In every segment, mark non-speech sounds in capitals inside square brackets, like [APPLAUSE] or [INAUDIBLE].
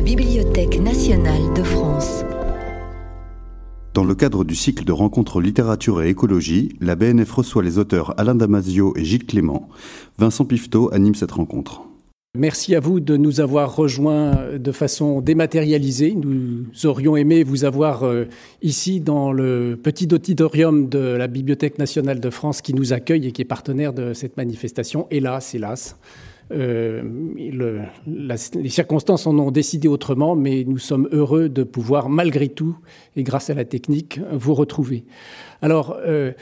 la Bibliothèque nationale de France. Dans le cadre du cycle de rencontres littérature et écologie, la BNF reçoit les auteurs Alain Damasio et Gilles Clément. Vincent Pifto anime cette rencontre. Merci à vous de nous avoir rejoints de façon dématérialisée. Nous aurions aimé vous avoir euh, ici dans le petit auditorium de la Bibliothèque nationale de France qui nous accueille et qui est partenaire de cette manifestation. Hélas, hélas, euh, les circonstances en ont décidé autrement, mais nous sommes heureux de pouvoir, malgré tout, et grâce à la technique, vous retrouver. Alors, euh,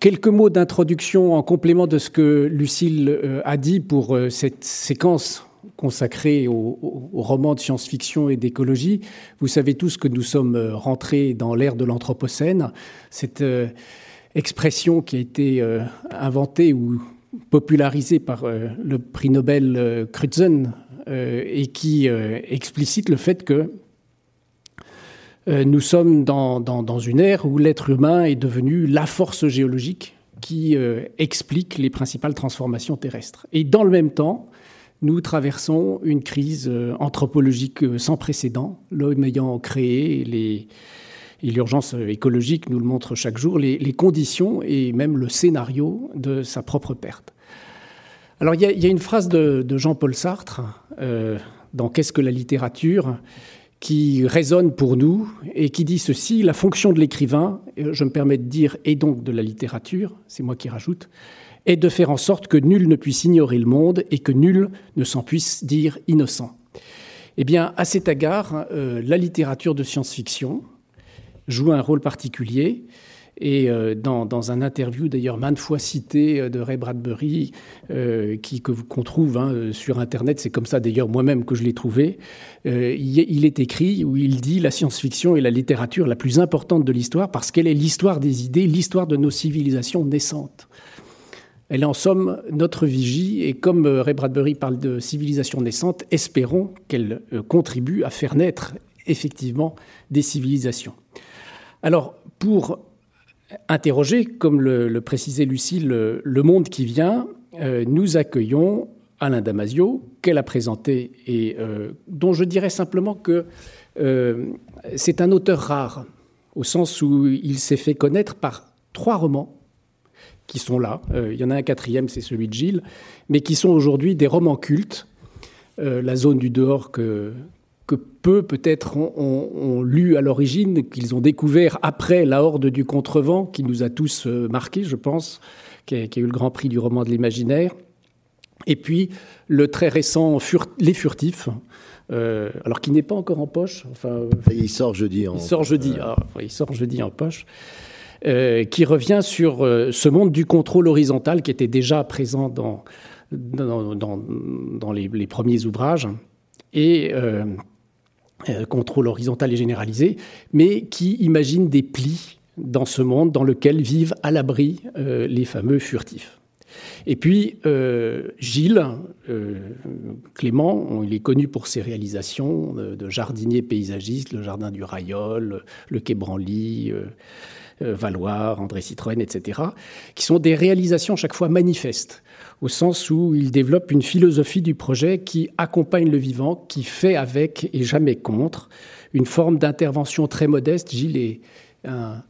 quelques mots d'introduction en complément de ce que Lucille euh, a dit pour cette séquence consacrée au, au roman de science-fiction et d'écologie. Vous savez tous que nous sommes rentrés dans l'ère de l'Anthropocène. Cette expression qui a été inventée ou popularisé par euh, le prix Nobel euh, Crutzen euh, et qui explicite le fait que nous sommes dans, dans, une ère où l'être humain est devenu la force géologique qui explique les principales transformations terrestres. Et dans le même temps, nous traversons une crise anthropologique sans précédent, l'homme ayant créé les, et l'urgence écologique nous le montre chaque jour, les, conditions et même le scénario de sa propre perte. Alors il y a, une phrase de, Jean-Paul Sartre euh, dans Qu'est-ce que la littérature? qui résonne pour nous et qui dit ceci, la fonction de l'écrivain, je me permets de dire, et donc de la littérature, c'est moi qui rajoute, est de faire en sorte que nul ne puisse ignorer le monde et que nul ne s'en puisse dire innocent. Eh bien, à cet égard, euh, la littérature de science-fiction, joue un rôle particulier. Et euh, dans, dans, un interview, d'ailleurs maintes fois cité euh, de Ray Bradbury, euh, qui, qu'on trouve hein, sur Internet, c'est comme ça d'ailleurs moi-même que je l'ai trouvé, il, est écrit où il dit la science-fiction est la littérature la plus importante de l'histoire parce qu'elle est l'histoire des idées, l'histoire de nos civilisations naissantes. Elle est en somme notre vigie, et comme Ray Bradbury parle de civilisation naissante, espérons qu'elle contribue à faire naître effectivement des civilisations. Alors, pour interroger, comme le, précisait Lucille, le, monde qui vient, euh, nous accueillons Alain Damasio, qu'elle a présenté et euh, dont je dirais simplement que euh, c'est un auteur rare, au sens où il s'est fait connaître par trois romans qui sont là. il y en a un quatrième, c'est celui de Gilles, mais qui sont aujourd'hui des romans cultes. la zone du dehors que, que peu peut-être ont, lu à l'origine, qu'ils ont découvert après la horde du contrevent, qui nous a tous euh, marqués, je pense, qui a, eu le grand prix du roman de l'imaginaire. Et puis le très récent Les Furtifs, euh, alors qui n'est pas encore en poche. Enfin, il sort jeudi. En... Il sort jeudi. Ah, il sort jeudi en poche. Euh, qui revient sur ce monde du contrôle horizontal qui était déjà présent dans, dans, dans, les, premiers ouvrages. Et euh, contrôle horizontal et généralisé, mais qui imagine des plis dans ce monde dans lequel vivent à l'abri euh, les fameux furtifs. Et puis euh, Gilles Clément, il est connu pour ses réalisations de, jardinier paysagiste, le jardin du Rayol, le quai Branly, André Citroën, etc., qui sont des réalisations chaque fois manifestes au sens où il développe une philosophie du projet qui accompagne le vivant, qui fait avec et jamais contre, une forme d'intervention très modeste. Gilles est un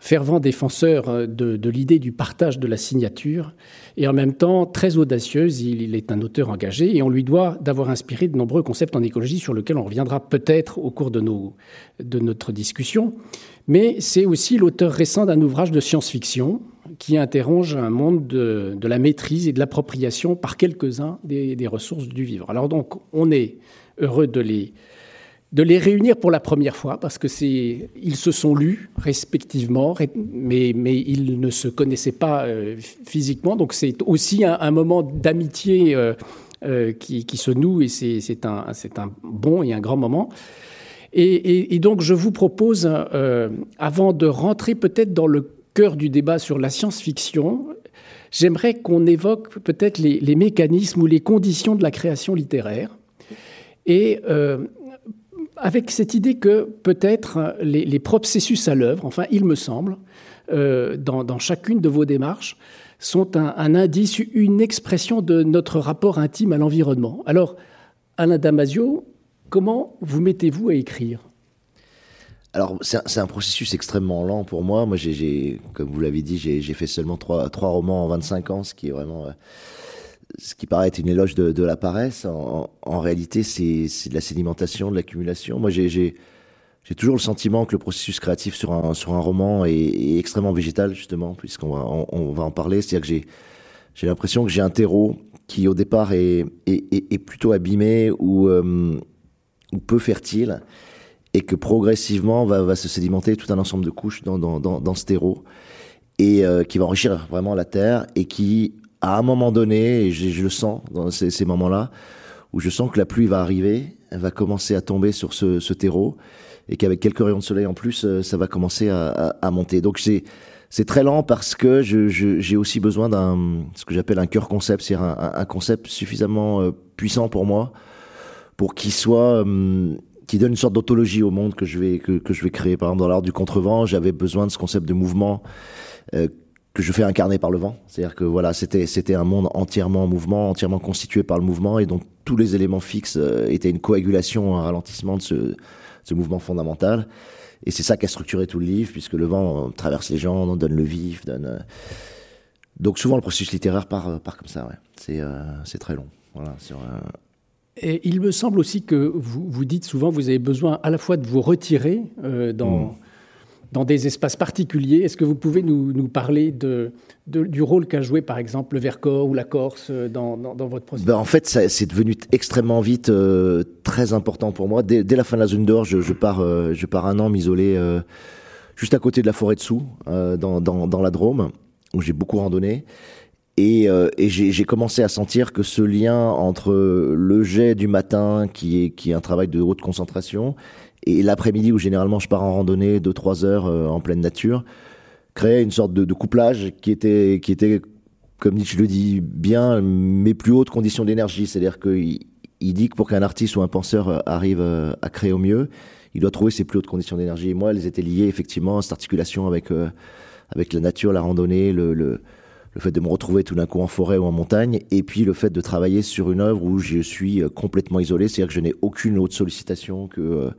fervent défenseur de, l'idée du partage de la signature et en même temps très audacieuse. Il, est un auteur engagé et on lui doit d'avoir inspiré de nombreux concepts en écologie sur lesquels on reviendra peut-être au cours de notre discussion. Mais c'est aussi l'auteur récent d'un ouvrage de science-fiction qui interroge un monde de, la maîtrise et de l'appropriation par quelques-uns des, ressources du vivre. Alors donc, on est heureux de les, de les réunir pour la première fois parce que c'est, ils se sont lus respectivement, mais, mais ils ne se connaissaient pas euh, physiquement. Donc c'est aussi un, moment d'amitié euh, euh, qui, se noue et c'est, un, un bon et un grand moment. Et donc je vous propose, avant de rentrer peut-être dans le cœur du débat sur la science-fiction, j'aimerais qu'on évoque peut-être les, mécanismes ou les conditions de la création littéraire. Et euh, avec cette idée que peut-être les, processus à l'œuvre, enfin il me semble, euh, dans, chacune de vos démarches, sont un, indice, une expression de notre rapport intime à l'environnement. Alors, Alain Damasio, Comment vous mettez-vous à écrire? Alors, c'est un processus extrêmement lent pour moi. Moi, j'ai, comme vous l'avez dit, j'ai fait seulement trois, trois romans en 25 ans, ce qui est vraiment, euh, ce qui paraît être une éloge de, la paresse. En, réalité, c'est de la sédimentation, de l'accumulation. Moi, j'ai toujours le sentiment que le processus créatif sur un, sur un roman est, extrêmement végétal, justement, puisqu'on va, on, va en parler. C'est-à-dire que j'ai, j'ai l'impression que j'ai un terreau qui, au départ, est, est, est plutôt abîmé ou, euh, ou peu fertile et que progressivement va, se sédimenter tout un ensemble de couches dans, ce terreau et euh, qui va enrichir vraiment la terre et qui, à un moment donné, et je, le sens dans ces, moments-là, où je sens que la pluie va arriver, elle va commencer à tomber sur ce, terreau et qu'avec quelques rayons de soleil en plus, euh, ça va commencer à, monter. Donc c'est c'est très lent parce que j'ai aussi besoin d'un ce que j'appelle un cœur concept, c'est-à-dire un, un, concept suffisamment euh, puissant pour moi pour qu'il soit hum, qui donne une sorte d'autologie au monde que je vais que, que je vais créer. Par exemple, dans l'art du contrevent, j'avais besoin de ce concept de mouvement euh, que je fais incarner par le vent. C'est-à-dire que voilà, c'était c'était un monde entièrement en mouvement, entièrement constitué par le mouvement, et donc tous les éléments fixes euh, étaient une coagulation, un ralentissement de ce, ce mouvement fondamental. Et c'est ça qui a structuré tout le livre, puisque le vent traverse les gens, donne le vif, donne. Euh, donc souvent le processus littéraire part, part comme ça. Ouais. C'est c'est très long. Voilà, sur, et il me semble aussi que vous, vous dites souvent vous avez besoin à la fois de vous retirer euh, dans, mm. dans des espaces particuliers. Est-ce que vous pouvez nous, nous parler de, du rôle qu'a joué par exemple le Vercors ou la Corse euh, dans, dans, votre processus ben En fait, c'est devenu extrêmement vite euh, très important pour moi. Dès, dès, la fin de la zone d'or, je, je, pars, je pars un an m'isoler juste à côté de la forêt de Sous, dans, dans, dans la Drôme, où j'ai beaucoup randonné. Et, euh, et j'ai commencé à sentir que ce lien entre le jet du matin, qui est, qui est un travail de haute concentration, et l'après-midi où généralement je pars en randonnée de trois heures euh, en pleine nature, créait une sorte de, de, couplage qui était, qui était, comme je le dis bien, mes plus hautes conditions d'énergie. C'est-à-dire qu'il il dit que pour qu'un artiste ou un penseur euh, arrive à créer au mieux, il doit trouver ses plus hautes conditions d'énergie. Et moi, elles étaient liées effectivement à cette articulation avec, avec la nature, la randonnée, le, le le fait de me retrouver tout d'un coup en forêt ou en montagne, et puis le fait de travailler sur une œuvre où je suis euh, complètement isolé, c'est-à-dire que je n'ai aucune autre sollicitation que euh,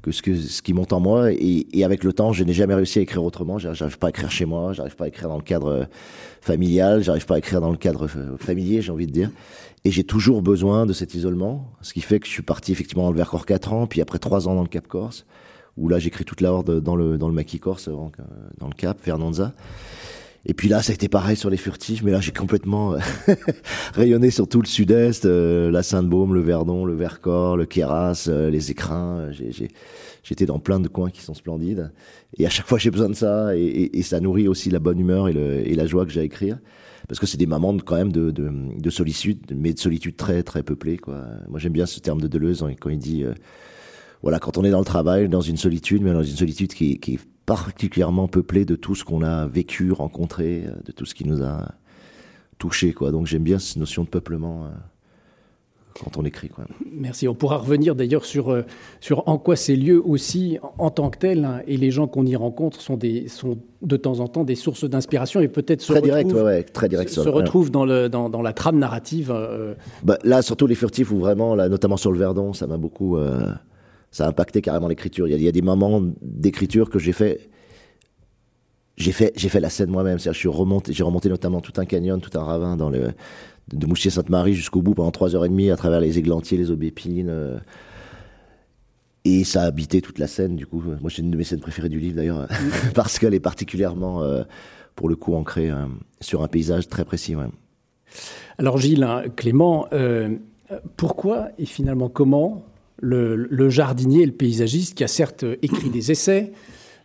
que ce, que ce qui monte en moi. Et, et avec le temps, je n'ai jamais réussi à écrire autrement. J'arrive pas à écrire chez moi, j'arrive pas à écrire dans le cadre euh, familial, j'arrive pas à écrire dans le cadre familier, j'ai envie de dire. Et j'ai toujours besoin de cet isolement, ce qui fait que je suis parti effectivement dans le Vercors 4 ans, puis après 3 ans dans le Cap Corse, où là j'écris toute la horde dans le, dans le Maquis Corse, dans le Cap, Fernanza. Et puis là, ça a été pareil sur les furtifs, mais là, j'ai complètement euh, [LAUGHS] rayonné sur tout le sud-est, euh, la Sainte-Baume, le Verdon, le Vercors, le Queyras, euh, les écrins. J'étais dans plein de coins qui sont splendides. Et à chaque fois, j'ai besoin de ça, et, et, ça nourrit aussi la bonne humeur et, le, et la joie que j'ai à écrire. Parce que c'est des moments quand même de, de, de, solitude, mais de solitude très très peuplée. Quoi. Moi, j'aime bien ce terme de Deleuze hein, quand il dit, voilà, quand on est dans le travail, dans une solitude, mais dans une solitude qui, qui particulièrement peuplé de tout ce qu'on a vécu, rencontré, euh, de tout ce qui nous a touché. Quoi. Donc j'aime bien cette notion de peuplement euh, quand on écrit. Quoi. Merci. On pourra revenir d'ailleurs sur, euh, sur en quoi ces lieux aussi, en tant que tels, hein, et les gens qu'on y rencontre sont, des, sont de temps en temps des sources d'inspiration et peut-être se, direct, ouais, ouais, très direct, se, se retrouvent dans, le, dans, dans, la trame narrative. Bah, là, surtout les furtifs, où vraiment, là, notamment sur le Verdon, ça m'a beaucoup ça a impacté carrément l'écriture. Il, y, a des moments d'écriture que j'ai fait. J'ai fait, la scène moi-même. Je suis remonté, j'ai remonté notamment tout un canyon, tout un ravin dans le de Mouchier-Sainte-Marie jusqu'au bout pendant trois heures et demie à travers les églantiers, les aubépines. Euh, et ça a habité toute la scène. Du coup, moi, c'est une de mes scènes préférées du livre d'ailleurs, [LAUGHS] parce qu'elle est particulièrement, euh, pour le coup, ancrée euh, sur un paysage très précis. Alors, Gilles, hein, Clément, pourquoi et finalement comment le, jardinier et le paysagiste qui a certes écrit des essais,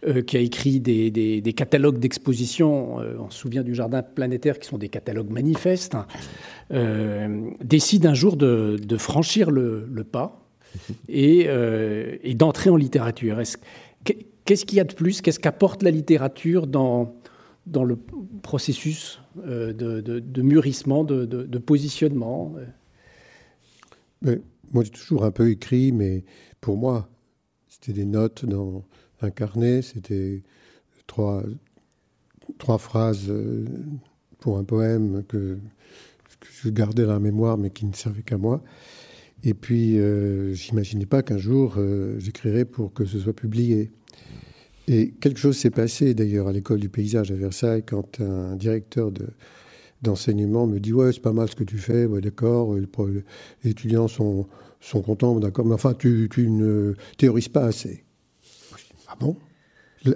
euh, qui a écrit des, catalogues d'exposition, euh, on se souvient du jardin planétaire qui sont des catalogues manifestes, hein, euh, décide un jour de, franchir le, pas et, d'entrer en littérature. Qu'est-ce qu'il y a de plus Qu'est-ce qu'apporte la littérature dans, dans le processus de, mûrissement, de, positionnement? Moi, j'ai toujours un peu écrit, mais pour moi, c'était des notes dans un carnet, c'était trois, trois phrases euh, pour un poème que, je gardais dans la mémoire, mais qui ne servait qu'à moi. Et puis, euh, j'imaginais pas qu'un jour, euh, j'écrirais pour que ce soit publié. Et quelque chose s'est passé d'ailleurs à l'école du paysage à Versailles quand un directeur de, d'enseignement me dit Ouais, c'est pas mal ce que tu fais, ouais, d'accord, les étudiants sont, sont contents, d'accord, mais enfin, tu, tu ne théorises pas assez. Ah bon?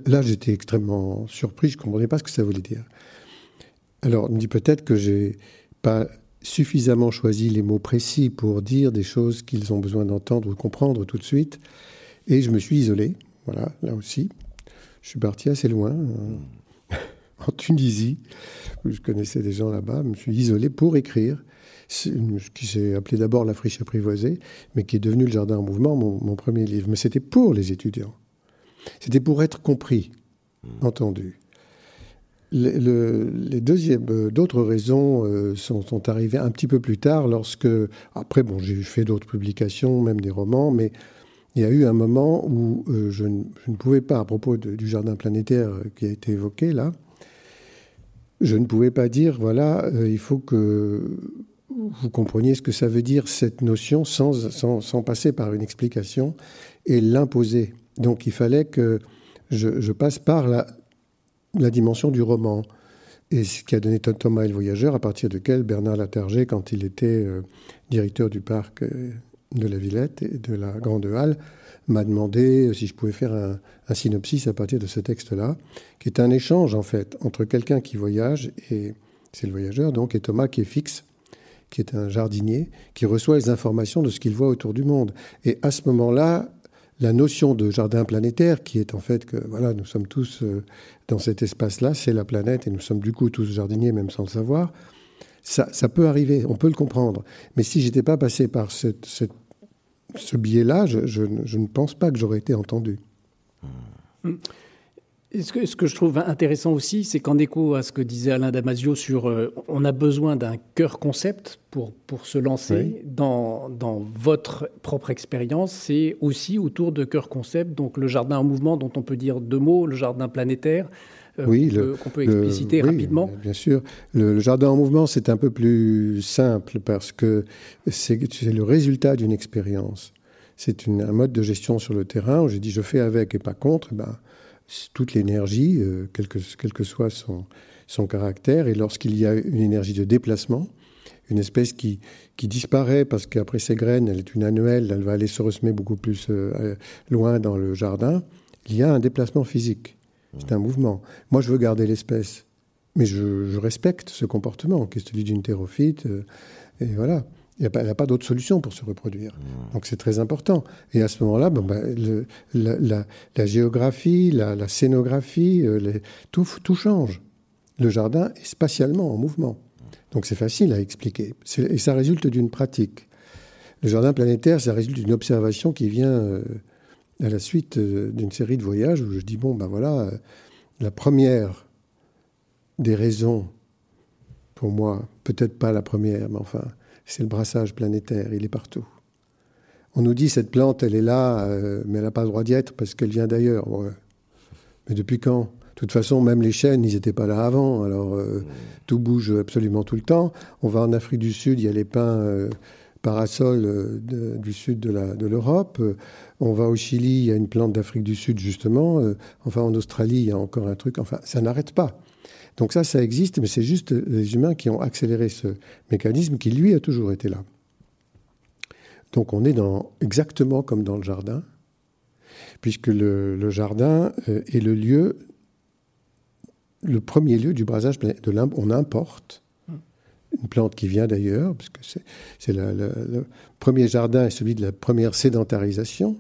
Là, j'étais extrêmement surpris, je ne comprenais pas ce que ça voulait dire. Alors, on me dit peut-être que j'ai pas suffisamment choisi les mots précis pour dire des choses qu'ils ont besoin d'entendre ou de comprendre tout de suite. Et je me suis isolé, voilà, là aussi. Je suis parti assez loin, euh, [LAUGHS] en Tunisie, où je connaissais des gens là-bas. Je me suis isolé pour écrire ce qui s'est appelé d'abord La friche apprivoisée, mais qui est devenu Le Jardin en mouvement, mon premier livre. Mais c'était pour les étudiants. C'était pour être compris, hmm. entendu. les deuxièmes, euh, d'autres raisons euh, sont, arrivées un petit peu plus tard, lorsque, après, bon, j'ai fait d'autres publications, même des romans, mais il y a eu un moment où euh, je, ne, pouvais pas, à propos du jardin planétaire qui a été évoqué là, je ne pouvais pas dire, voilà, il faut que vous compreniez ce que ça veut dire, cette notion, sans, sans passer par une explication et l'imposer donc il fallait que je, passe par la, dimension du roman. Et ce qui a donné Thomas et le voyageur, à partir duquel Bernard Laterger, quand il était euh, directeur du parc euh, de la Villette et de la Grande Halle, m'a demandé si je pouvais faire un, synopsis à partir de ce texte-là, qui est un échange en fait entre quelqu'un qui voyage, et c'est le voyageur donc, et Thomas qui est fixe, qui est un jardinier, qui reçoit les informations de ce qu'il voit autour du monde. Et à ce moment-là, la notion de jardin planétaire, qui est en fait que voilà, nous sommes tous euh, dans cet espace-là, c'est la planète, et nous sommes du coup tous jardiniers, même sans le savoir, ça, ça peut arriver, on peut le comprendre. Mais si j'étais pas passé par ce biais-là, je, je, ne pense pas que j'aurais été entendu. Mmh. Ce que, ce que, je trouve intéressant aussi, c'est qu'en écho à ce que disait Alain Damasio sur euh, on a besoin d'un cœur concept pour, pour se lancer dans, dans, votre propre expérience, c'est aussi autour de cœur concept, donc le jardin en mouvement dont on peut dire deux mots, le jardin planétaire. Euh, oui, qu'on peut, expliciter rapidement. Bien sûr. Le, jardin en mouvement, c'est un peu plus simple parce que c'est le résultat d'une expérience. C'est un mode de gestion sur le terrain où j'ai dit je fais avec et pas contre. Ben, toute l'énergie, euh, quel, que, soit son, son caractère. Et lorsqu'il y a une énergie de déplacement, une espèce qui, qui disparaît parce qu'après ses graines, elle est une annuelle, elle va aller se ressemer beaucoup plus euh, loin dans le jardin, il y a un déplacement physique. C'est un mouvement. Moi, je veux garder l'espèce, mais je, respecte ce comportement qui est celui d'une thérophyte. Euh, et voilà. Il n'y a pas, d'autre solution pour se reproduire. Mmh. Donc c'est très important. Et à ce moment-là, bon, ben, la, géographie, la, scénographie, euh, tout, tout, change. Le jardin est spatialement en mouvement. Donc c'est facile à expliquer. Et ça résulte d'une pratique. Le jardin planétaire, ça résulte d'une observation qui vient euh, à la suite euh, d'une série de voyages où je dis, bon, ben voilà, la première des raisons, pour moi, peut-être pas la première, mais enfin, c'est le brassage planétaire, il est partout. On nous dit cette plante, elle est là, euh, mais elle n'a pas le droit d'y être parce qu'elle vient d'ailleurs. Mais depuis quand? De toute façon, même les chênes, ils n'étaient pas là avant. Alors, euh, tout bouge absolument tout le temps. On va en Afrique du Sud, il y a les pins euh, parasols du sud de l'Europe. on va au Chili, il y a une plante d'Afrique du Sud, justement. enfin, en Australie, il y a encore un truc. Enfin, ça n'arrête pas. Donc ça, ça existe, mais c'est juste les humains qui ont accéléré ce mécanisme qui, lui, a toujours été là. Donc on est dans, exactement comme dans le jardin, puisque le, jardin euh, est le lieu, le premier lieu du brasage de On importe une plante qui vient d'ailleurs, parce que c'est le premier jardin est celui de la première sédentarisation.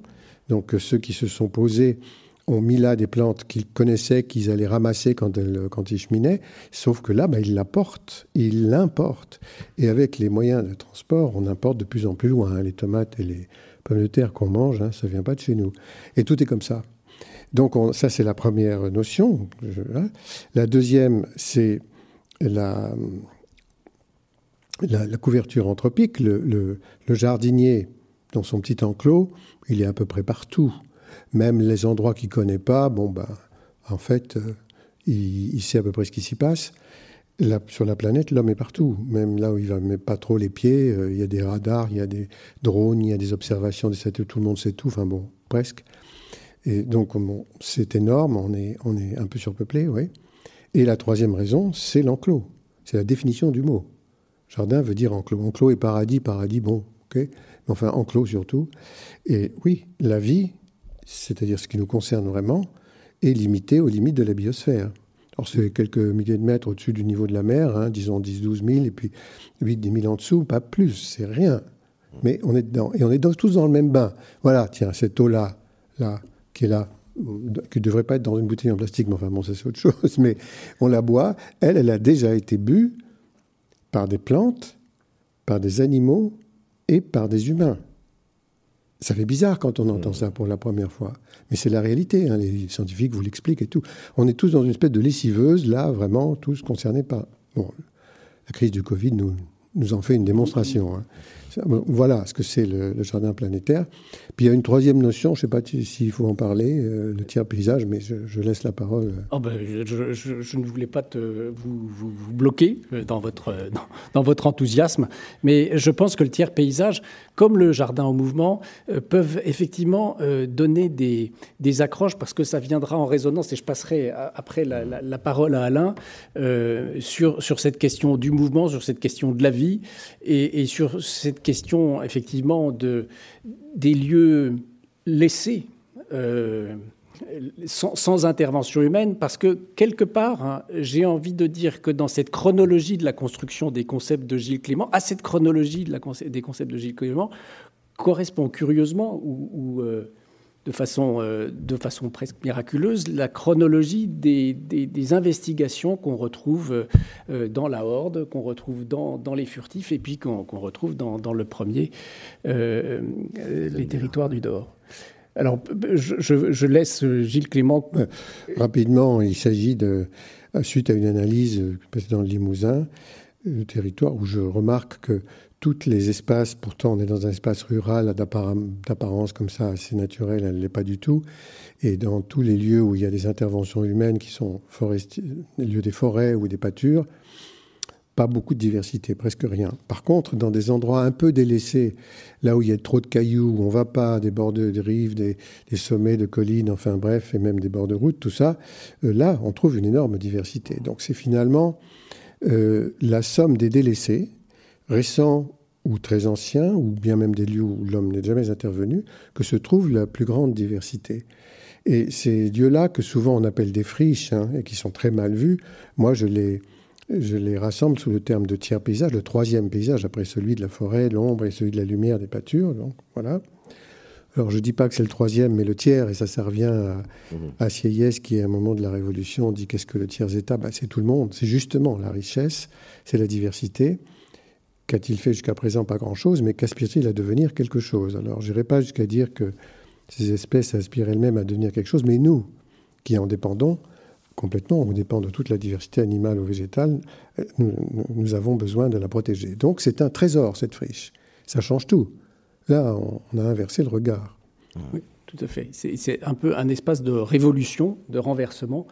Donc ceux qui se sont posés ont mis là des plantes qu'ils connaissaient, qu'ils allaient ramasser quand, ils cheminaient, sauf que là, bah, ils l'apportent, ils l'importent. Et avec les moyens de transport, on importe de plus en plus loin. Hein, les tomates et les pommes de terre qu'on mange, hein, ça ne vient pas de chez nous. Et tout est comme ça. Donc ça, c'est la première notion. Hein. La deuxième, c'est la, la, couverture anthropique. Le jardinier, dans son petit enclos, il est à peu près partout. Même les endroits qu'il ne connaît pas, bon, ben, en fait, euh, il, sait à peu près ce qui s'y passe. sur la planète, l'homme est partout. Même là où il va met pas trop les pieds, euh, il y a des radars, il y a des drones, il y a des observations tout le monde sait tout, enfin bon, presque. Et donc, c'est énorme, on est, on est un peu surpeuplé, oui. Et la troisième raison, c'est l'enclos. C'est la définition du mot. Jardin veut dire enclos. Enclos et paradis, paradis, bon, ok. Enfin, enclos surtout. Et oui, la vie, c'est-à-dire ce qui nous concerne vraiment, est limitée aux limites de la biosphère. Alors, c'est quelques milliers de mètres au-dessus du niveau de la mer, hein, disons 10, 12 000, et puis 8, 10 000 en dessous, pas plus, c'est rien. Mais on est dedans. Et on est tous dans le même bain. Voilà, tiens, cette eau-là, là, qui est là, qui ne devrait pas être dans une bouteille en plastique, mais enfin bon, c'est autre chose, [LAUGHS] mais on la boit, elle, elle a déjà été bue par des plantes, par des animaux et par des humains. Ça fait bizarre quand on entend ça pour la première fois. Mais c'est la réalité, hein, les scientifiques vous l'expliquent et tout. On est tous dans une espèce de lessiveuse, là, vraiment, tous concernés par... Bon, la crise du Covid nous, nous en fait une démonstration. Hein. Voilà ce que c'est le, jardin planétaire. Puis il y a une troisième notion, je ne sais pas s'il faut en parler, euh, le tiers paysage, mais je, laisse la parole. Oh ben, je, ne voulais pas te, vous, bloquer euh, dans votre, dans, dans, votre enthousiasme, mais je pense que le tiers paysage, comme le jardin en mouvement, euh, peuvent effectivement donner des, des, accroches parce que ça viendra en résonance, et je passerai après la, la, parole à Alain sur, sur cette question du mouvement, sur cette question de la vie et, et sur cette question, effectivement, de, des lieux laissés euh, sans, intervention humaine, parce que quelque part, hein, j'ai envie de dire que dans cette chronologie de la construction des concepts de Gilles Clément, à cette chronologie de la, des concepts de Gilles Clément, correspond curieusement, ou, euh, de façon, euh, de façon presque miraculeuse la chronologie des, investigations qu'on retrouve euh, dans la Horde, qu'on retrouve dans, les furtifs et puis qu'on retrouve dans, le premier, euh, les territoires du Dor. Alors, je, je, laisse Gilles Clément. Rapidement, il s'agit de, suite à une analyse dans le Limousin, le territoire où je remarque que tous les espaces, pourtant on est dans un espace rural d'apparence comme ça assez naturel, elle ne l'est pas du tout. Et dans tous les lieux où il y a des interventions humaines qui sont les lieux des forêts ou des pâtures, pas beaucoup de diversité, presque rien. Par contre, dans des endroits un peu délaissés, là où il y a trop de cailloux, où on va pas, des bords de, rives, des, sommets de collines, enfin bref, et même des bords de route, tout ça, euh, là, on trouve une énorme diversité. Donc c'est finalement euh, la somme des délaissés, récents ou très anciens, ou bien même des lieux où l'homme n'est jamais intervenu, que se trouve la plus grande diversité. Et ces lieux-là, que souvent on appelle des friches, hein, et qui sont très mal vus, moi je les, je les rassemble sous le terme de tiers paysage, le troisième paysage après celui de la forêt, l'ombre et celui de la lumière des pâtures. Donc voilà. Alors je ne dis pas que c'est le troisième, mais le tiers, et ça, ça revient à, mmh. à Sieyès qui, à un moment de la Révolution, dit qu'est-ce que le tiers-État bah, C'est tout le monde, c'est justement la richesse, c'est la diversité. Qu'a-t-il fait jusqu'à présent Pas grand-chose, mais qu'aspire-t-il à devenir quelque chose? Alors, je n'irai pas jusqu'à dire que ces espèces aspirent elles-mêmes à devenir quelque chose, mais nous, qui en dépendons complètement, on dépend de toute la diversité animale ou végétale, nous, avons besoin de la protéger. Donc, c'est un trésor, cette friche. Ça change tout. Là, on, a inversé le regard. Oui, tout à fait. C'est un peu un espace de révolution, de renversement.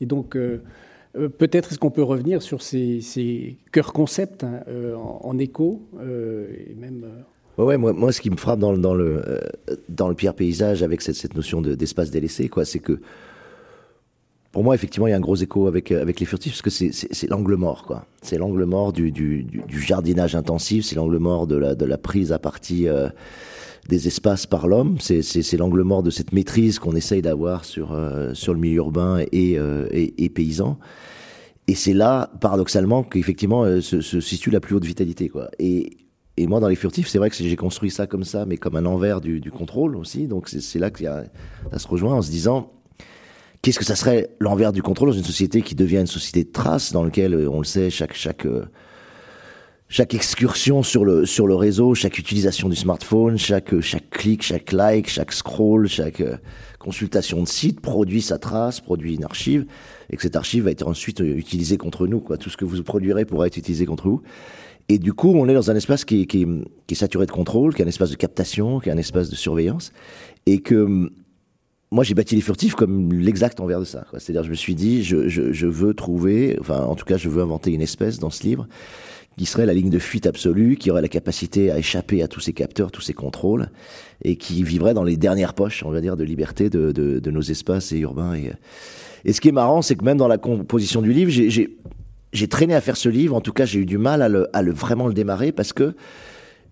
Et donc, euh, peut-être est-ce qu'on peut revenir sur ces, cœurs concepts hein, euh, en, écho euh, et même. Ouais, moi, moi, ce qui me frappe dans, dans le, dans le pierre paysage avec cette, cette notion d'espace délaissé, quoi, c'est que pour moi, effectivement, il y a un gros écho avec, avec les furtifs, parce que c'est l'angle mort, quoi. C'est l'angle mort du, du, du, jardinage intensif, c'est l'angle mort de la, de la prise à partie des espaces par l'homme, c'est l'angle mort de cette maîtrise qu'on essaye d'avoir sur, sur le milieu urbain et, et, paysan. Et c'est là, paradoxalement, qu'effectivement euh, se, situe la plus haute vitalité. Et, moi, dans les furtifs, c'est vrai que j'ai construit ça comme ça, mais comme un envers du, contrôle aussi. Donc c'est là que ça se rejoint en se disant, qu'est-ce que ça serait l'envers du contrôle dans une société qui devient une société de traces, dans laquelle, euh, on le sait, chaque, euh, chaque excursion sur le, sur le réseau, chaque utilisation du smartphone, chaque, chaque clic, chaque like, chaque scroll, chaque consultation de site produit sa trace, produit une archive et que cette archive va être ensuite euh, utilisée contre nous. Quoi. Tout ce que vous produirez pourra être utilisé contre vous. Et du coup, on est dans un espace qui, qui, qui est saturé de contrôle, qui est un espace de captation, qui est un espace de surveillance, et que moi, j'ai bâti les furtifs comme l'exact envers de ça. C'est-à-dire, je me suis dit, je, je, je, veux trouver, enfin, en tout cas, je veux inventer une espèce dans ce livre qui serait la ligne de fuite absolue, qui aurait la capacité à échapper à tous ces capteurs, tous ces contrôles, et qui vivrait dans les dernières poches, on va dire, de liberté de, de, nos espaces et urbains. Et, et ce qui est marrant, c'est que même dans la composition du livre, j'ai traîné à faire ce livre. En tout cas, j'ai eu du mal à le, à vraiment le démarrer parce que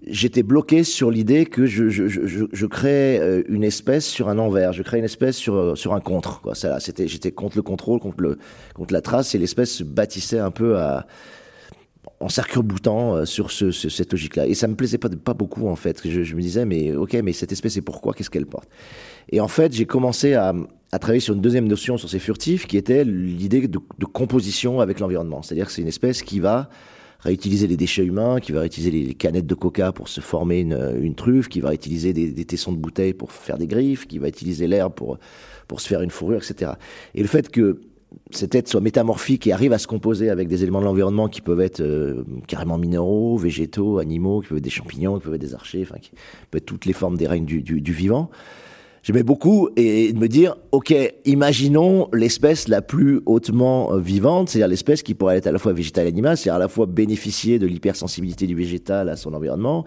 j'étais bloqué sur l'idée que je, je, je, crée euh, une espèce sur un envers, je crée une espèce sur, euh, sur un contre. C'était, j'étais contre le contrôle, contre, le, contre la trace, et l'espèce se bâtissait un peu à, en s'arc-boutant euh, sur ce, cette logique-là. Et ça me plaisait pas, pas beaucoup, en fait. Je, je me disais, mais ok, mais cette espèce, c'est pourquoi? Qu'est-ce qu'elle porte? Et en fait, j'ai commencé à, à travailler sur une deuxième notion sur ces furtifs, qui était l'idée de, de composition avec l'environnement. C'est-à-dire que c'est une espèce qui va réutiliser les déchets humains, qui va réutiliser les canettes de coca pour se former une, une truffe, qui va réutiliser des, des, tessons de bouteilles pour faire des griffes, qui va utiliser l'herbe pour, pour se faire une fourrure, etc. Et le fait que cette tête soit métamorphique et arrive à se composer avec des éléments de l'environnement qui peuvent être euh, carrément minéraux, végétaux, animaux, qui peuvent être des champignons, qui peuvent être des archers, enfin, qui peuvent être toutes les formes des règnes du, du, du vivant, j'aimais beaucoup et de me dire, ok, imaginons l'espèce la plus hautement euh, vivante, c'est-à-dire l'espèce qui pourrait être à la fois végétale et animale, c'est-à-dire à la fois bénéficier de l'hypersensibilité du végétal à son environnement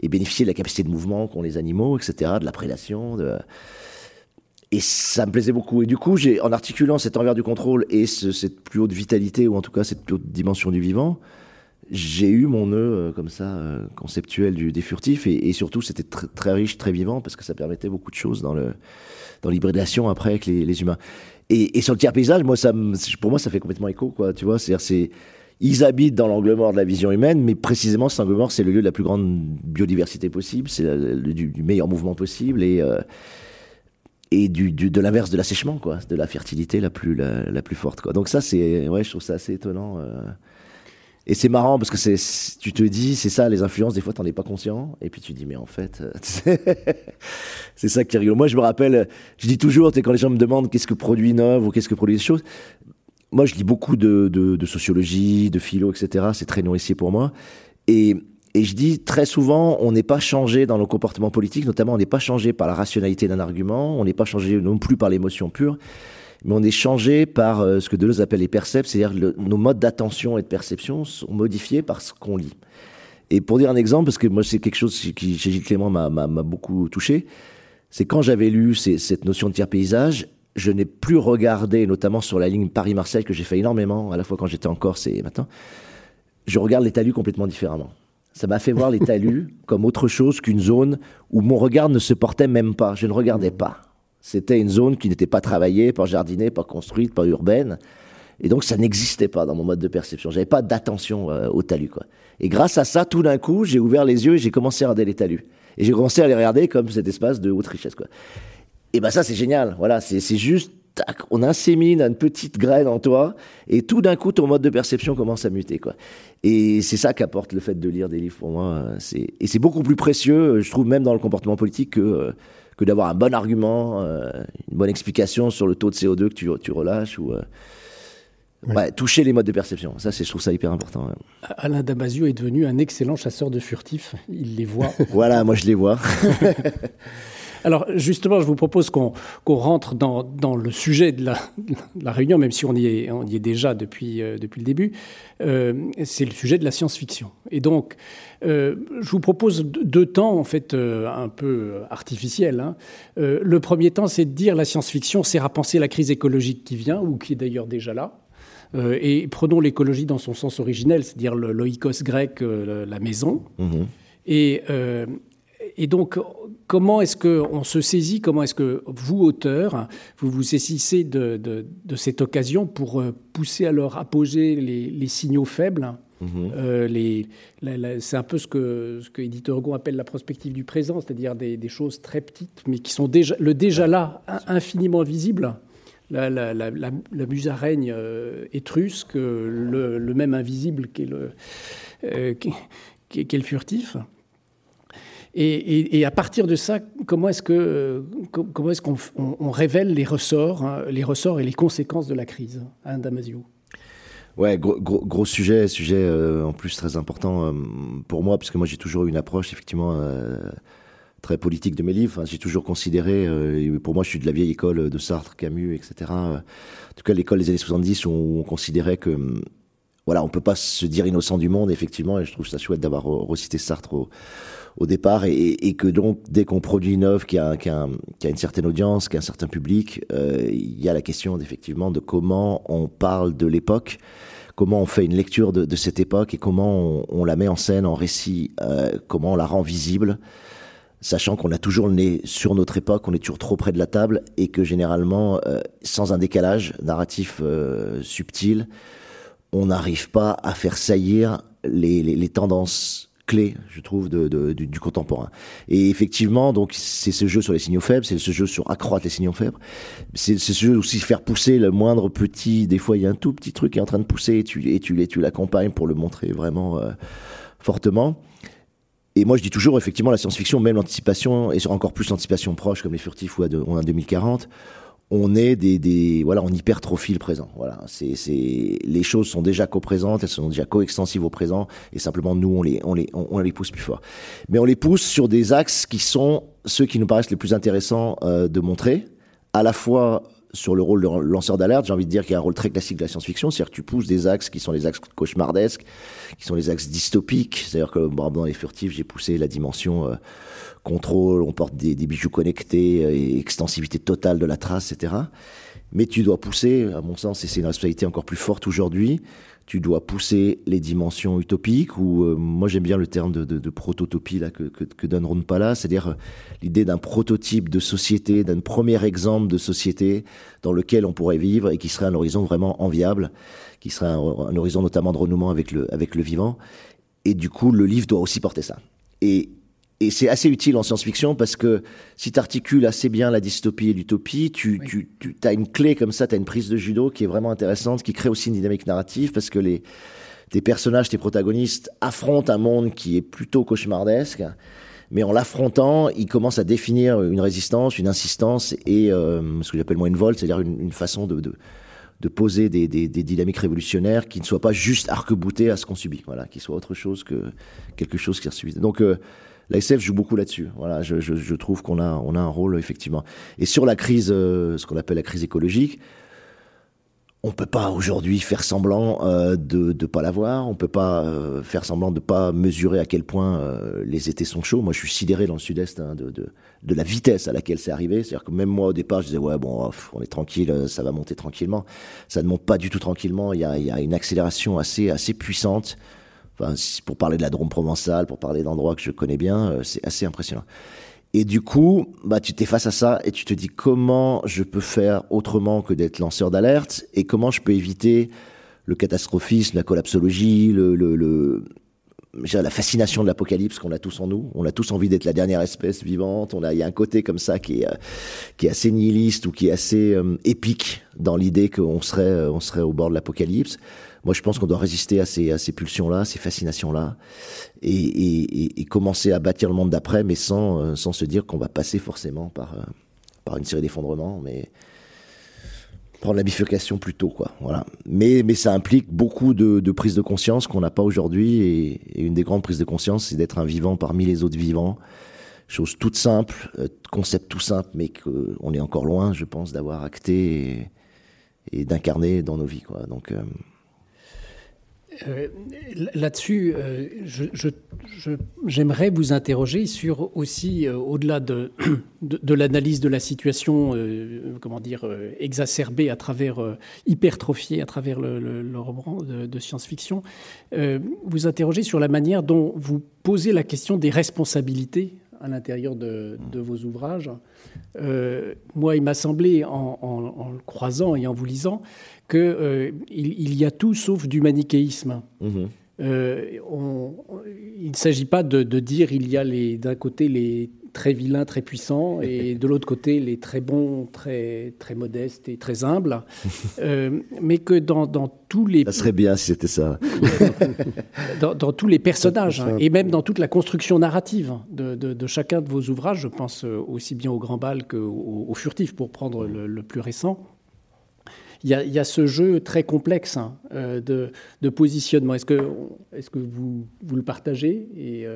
et bénéficier de la capacité de mouvement qu'ont les animaux, etc., de la prédation. De... Et ça me plaisait beaucoup. Et du coup, j'ai, en articulant cet envers du contrôle et ce, cette plus haute vitalité, ou en tout cas cette plus haute dimension du vivant, j'ai eu mon nœud euh, comme ça euh, conceptuel du, des furtifs et, et surtout c'était tr très riche, très vivant parce que ça permettait beaucoup de choses dans le dans l'hybridation après avec les, les humains. Et, et, sur le tiers paysage, moi ça pour moi ça fait complètement écho quoi, tu vois, c'est-à-dire c'est ils habitent dans l'angle mort de la vision humaine, mais précisément cet angle mort c'est le lieu de la plus grande biodiversité possible, c'est du, du, meilleur mouvement possible et euh, et du, du de l'inverse de l'assèchement quoi, de la fertilité la plus la, la plus forte quoi. Donc ça c'est ouais, je trouve ça assez étonnant. Euh, et c'est marrant parce que c'est, tu te dis, c'est ça, les influences, des fois, t'en es pas conscient. Et puis tu dis, mais en fait, euh, [LAUGHS] c'est ça qui est rigolo. Moi, je me rappelle, je dis toujours, quand les gens me demandent qu'est-ce que produit œuvre ou qu'est-ce que produit des choses, moi, je lis beaucoup de, de, de sociologie, de philo, etc. C'est très nourricier pour moi. Et, et je dis très souvent, on n'est pas changé dans nos comportements politiques, notamment on n'est pas changé par la rationalité d'un argument, on n'est pas changé non plus par l'émotion pure mais on est changé par euh, ce que Deleuze appelle les percepts, c'est-à-dire nos modes d'attention et de perception sont modifiés par ce qu'on lit. Et pour dire un exemple, parce que moi c'est quelque chose qui chez Gilles Clément m'a beaucoup touché, c'est quand j'avais lu cette notion de tiers paysage, je n'ai plus regardé, notamment sur la ligne Paris-Marseille que j'ai fait énormément, à la fois quand j'étais en Corse et maintenant, je regarde les talus complètement différemment. Ça m'a fait voir les talus [LAUGHS] comme autre chose qu'une zone où mon regard ne se portait même pas. Je ne regardais pas. C'était une zone qui n'était pas travaillée, pas jardinée, pas construite, pas urbaine. Et donc, ça n'existait pas dans mon mode de perception. J'avais pas d'attention euh, au talus, quoi. Et grâce à ça, tout d'un coup, j'ai ouvert les yeux et j'ai commencé à regarder les talus. Et j'ai commencé à les regarder comme cet espace de haute richesse, quoi. Et ben ça, c'est génial. Voilà, c'est juste, tac, on insémine une petite graine en toi, et tout d'un coup, ton mode de perception commence à muter, quoi. Et c'est ça qu'apporte le fait de lire des livres pour moi. Et c'est beaucoup plus précieux, je trouve, même dans le comportement politique que euh, que d'avoir un bon argument, euh, une bonne explication sur le taux de CO2 que tu, tu relâches ou euh, ouais. Ouais, toucher les modes de perception. Ça, c'est, je trouve ça hyper important. Ouais. Alain Damasio est devenu un excellent chasseur de furtifs. Il les voit. [LAUGHS] voilà, moi je les vois. [LAUGHS] Alors justement, je vous propose qu'on qu rentre dans, dans, le sujet de la, de la, réunion, même si on y est, on y est déjà depuis, euh, depuis le début. Euh, c'est le sujet de la science-fiction. Et donc, euh, je vous propose deux temps, en fait, un peu artificiels. Hein. Le premier temps, c'est de dire la science-fiction sert à penser la crise écologique qui vient, ou qui est d'ailleurs déjà là. Et prenons l'écologie dans son sens originel, c'est-à-dire le loïkos grec, la maison. Mmh. Et et donc, comment est-ce qu'on se saisit, comment est-ce que vous, auteur, vous vous saisissez de, de, de, cette occasion pour euh, pousser à leur apogée les, les signaux faibles mmh. euh, C'est un peu ce que, ce que Edith Ergon appelle la prospective du présent, c'est-à-dire des, des, choses très petites, mais qui sont déjà, le déjà là, infiniment visible. La, la, la, la, musaraigne euh, étrusque, le, le, même invisible qu'est le, euh, qu qu le furtif. Et, à partir de ça, comment est-ce que comment est-ce qu'on on, on révèle les ressorts, hein, les ressorts et les conséquences de la crise, hein, Damasio? Ouais, gros, sujet, sujet euh, en plus très important euh, pour moi, parce que moi j'ai toujours eu une approche effectivement euh, très politique de mes livres. j'ai toujours considéré, euh, pour moi, je suis de la vieille école de Sartre, Camus, etc. En tout cas, l'école des années 70 où on considérait que, hum, voilà, on peut pas se dire innocent du monde, effectivement, et je trouve ça chouette d'avoir recité Sartre au, au départ, et, que donc, dès qu'on produit une œuvre qui a, une certaine audience, qui a un certain public, euh, il y a la question, effectivement, de comment on parle de l'époque, comment on fait une lecture de, cette époque, et comment on, la met en scène, en récit, euh, comment on la rend visible sachant qu'on a toujours le nez sur notre époque, on est toujours trop près de la table et que généralement, euh, sans un décalage narratif subtil, on n'arrive pas à faire saillir les tendances clés, je trouve, du, contemporain. Et effectivement, donc c'est ce jeu sur les signaux faibles, c'est ce jeu sur accroître les signaux faibles, c'est ce jeu aussi faire pousser le moindre petit. Des fois, il y a un tout petit truc qui est en train de pousser et tu et tu, et l'accompagnes pour le montrer vraiment euh, fortement. Et moi, je dis toujours, effectivement, la science-fiction, même l'anticipation, et encore plus l'anticipation proche, comme les furtifs ou en 2040, on est des, des voilà, on hypertrophie le présent. Voilà, c'est, c'est, les choses sont déjà co-présentes, elles sont déjà coextensives au présent, et simplement nous, on les, on les, on, les pousse plus fort. Mais on les pousse sur des axes qui sont ceux qui nous paraissent les plus intéressants euh, de montrer, à la fois sur le rôle de lanceur d'alerte, j'ai envie de dire qu'il y a un rôle très classique de la science-fiction, c'est-à-dire que tu pousses des axes qui sont les axes cauchemardesques, qui sont les axes dystopiques, c'est-à-dire que bon, dans les furtifs, j'ai poussé la dimension euh, contrôle, on porte des, bijoux connectés, euh, extensivité totale de la trace, etc. Mais tu dois pousser, à mon sens, et c'est une responsabilité encore plus forte aujourd'hui, tu dois pousser les dimensions utopiques, ou euh, moi j'aime bien le terme de, de, de prototopie là, que, que, que donne Pala, c'est-à-dire euh, l'idée d'un prototype de société, d'un premier exemple de société dans lequel on pourrait vivre et qui serait un horizon vraiment enviable, qui serait un, un horizon notamment de renouement avec le, avec le vivant. Et du coup, le livre doit aussi porter ça. Et et c'est assez utile en science-fiction parce que si tu articules assez bien la dystopie et l'utopie, tu, oui. tu, tu as une clé comme ça, tu as une prise de judo qui est vraiment intéressante, qui crée aussi une dynamique narrative parce que les tes personnages, tes protagonistes affrontent un monde qui est plutôt cauchemardesque, mais en l'affrontant, ils commencent à définir une résistance, une insistance et euh, ce que j'appelle moi une volte, c'est-à-dire une, une, façon de, de, de poser des, des, des, dynamiques révolutionnaires qui ne soient pas juste arc-boutées à ce qu'on subit, voilà, qui soient autre chose que quelque chose qui est subi. Donc euh, la SF joue beaucoup là-dessus. Voilà, je, trouve qu'on a, on a un rôle effectivement. Et sur la crise, euh, ce qu'on appelle la crise écologique, on peut pas aujourd'hui faire semblant euh, de ne pas l'avoir. On peut pas euh, faire semblant de pas mesurer à quel point les étés sont chauds. Moi, je suis sidéré dans le Sud-Est hein, de, de, la vitesse à laquelle c'est arrivé. C'est-à-dire que même moi, au départ, je disais ouais bon, on est tranquille, ça va monter tranquillement. Ça ne monte pas du tout tranquillement. Il y a, y a une accélération assez assez puissante. Pour parler de la Drôme provençale, pour parler d'endroits que je connais bien, euh, c'est assez impressionnant. Et du coup, bah, tu t'es face à ça et tu te dis comment je peux faire autrement que d'être lanceur d'alerte et comment je peux éviter le catastrophisme, la collapsologie, la fascination de l'apocalypse qu'on a tous en nous. On a tous envie d'être la dernière espèce vivante. On a, il y a un côté comme ça qui est, euh, assez nihiliste ou qui est assez euh, épique dans l'idée qu'on serait, on serait au bord de l'apocalypse. Moi, je pense qu'on doit résister à ces, à ces pulsions-là, ces fascinations-là, et, et, et, commencer à bâtir le monde d'après, mais sans, euh, sans se dire qu'on va passer forcément par, euh, par une série d'effondrements, mais prendre la bifurcation plus tôt, quoi. Voilà. Mais, mais ça implique beaucoup de, de prise de conscience qu'on n'a pas aujourd'hui, et, une des grandes prises de conscience, c'est d'être un vivant parmi les autres vivants. Chose toute simple, euh, concept tout simple, mais qu'on est encore loin, je pense, d'avoir acté et, et d'incarner dans nos vies, quoi. Donc, euh, Là-dessus, euh, j'aimerais vous interroger sur aussi, euh, au-delà de, [CLEARS THROAT] l'analyse de la situation, comment dire, exacerbée à travers, hypertrophiée à travers le, le, le roman de, de science-fiction, vous interroger sur la manière dont vous posez la question des responsabilités à l'intérieur de, de, vos ouvrages. moi, il m'a semblé, en, en, en, le croisant et en vous lisant, qu'il euh, il y a tout sauf du manichéisme. Mmh. Euh, on, il ne s'agit pas de, de, dire il y a d'un côté les très vilains, très puissants, et [LAUGHS] de l'autre côté les très bons, très, très modestes et très humbles, euh, mais que dans, dans, tous les... Ça serait bien si c'était ça. [LAUGHS] dans, dans, tous les personnages, hein, et même dans toute la construction narrative de, de, de, chacun de vos ouvrages, je pense aussi bien au Grand Bal qu'au au Furtif, pour prendre le, le plus récent, il y, a, ce jeu très complexe hein, de, positionnement. Est-ce que, vous, le partagez Et,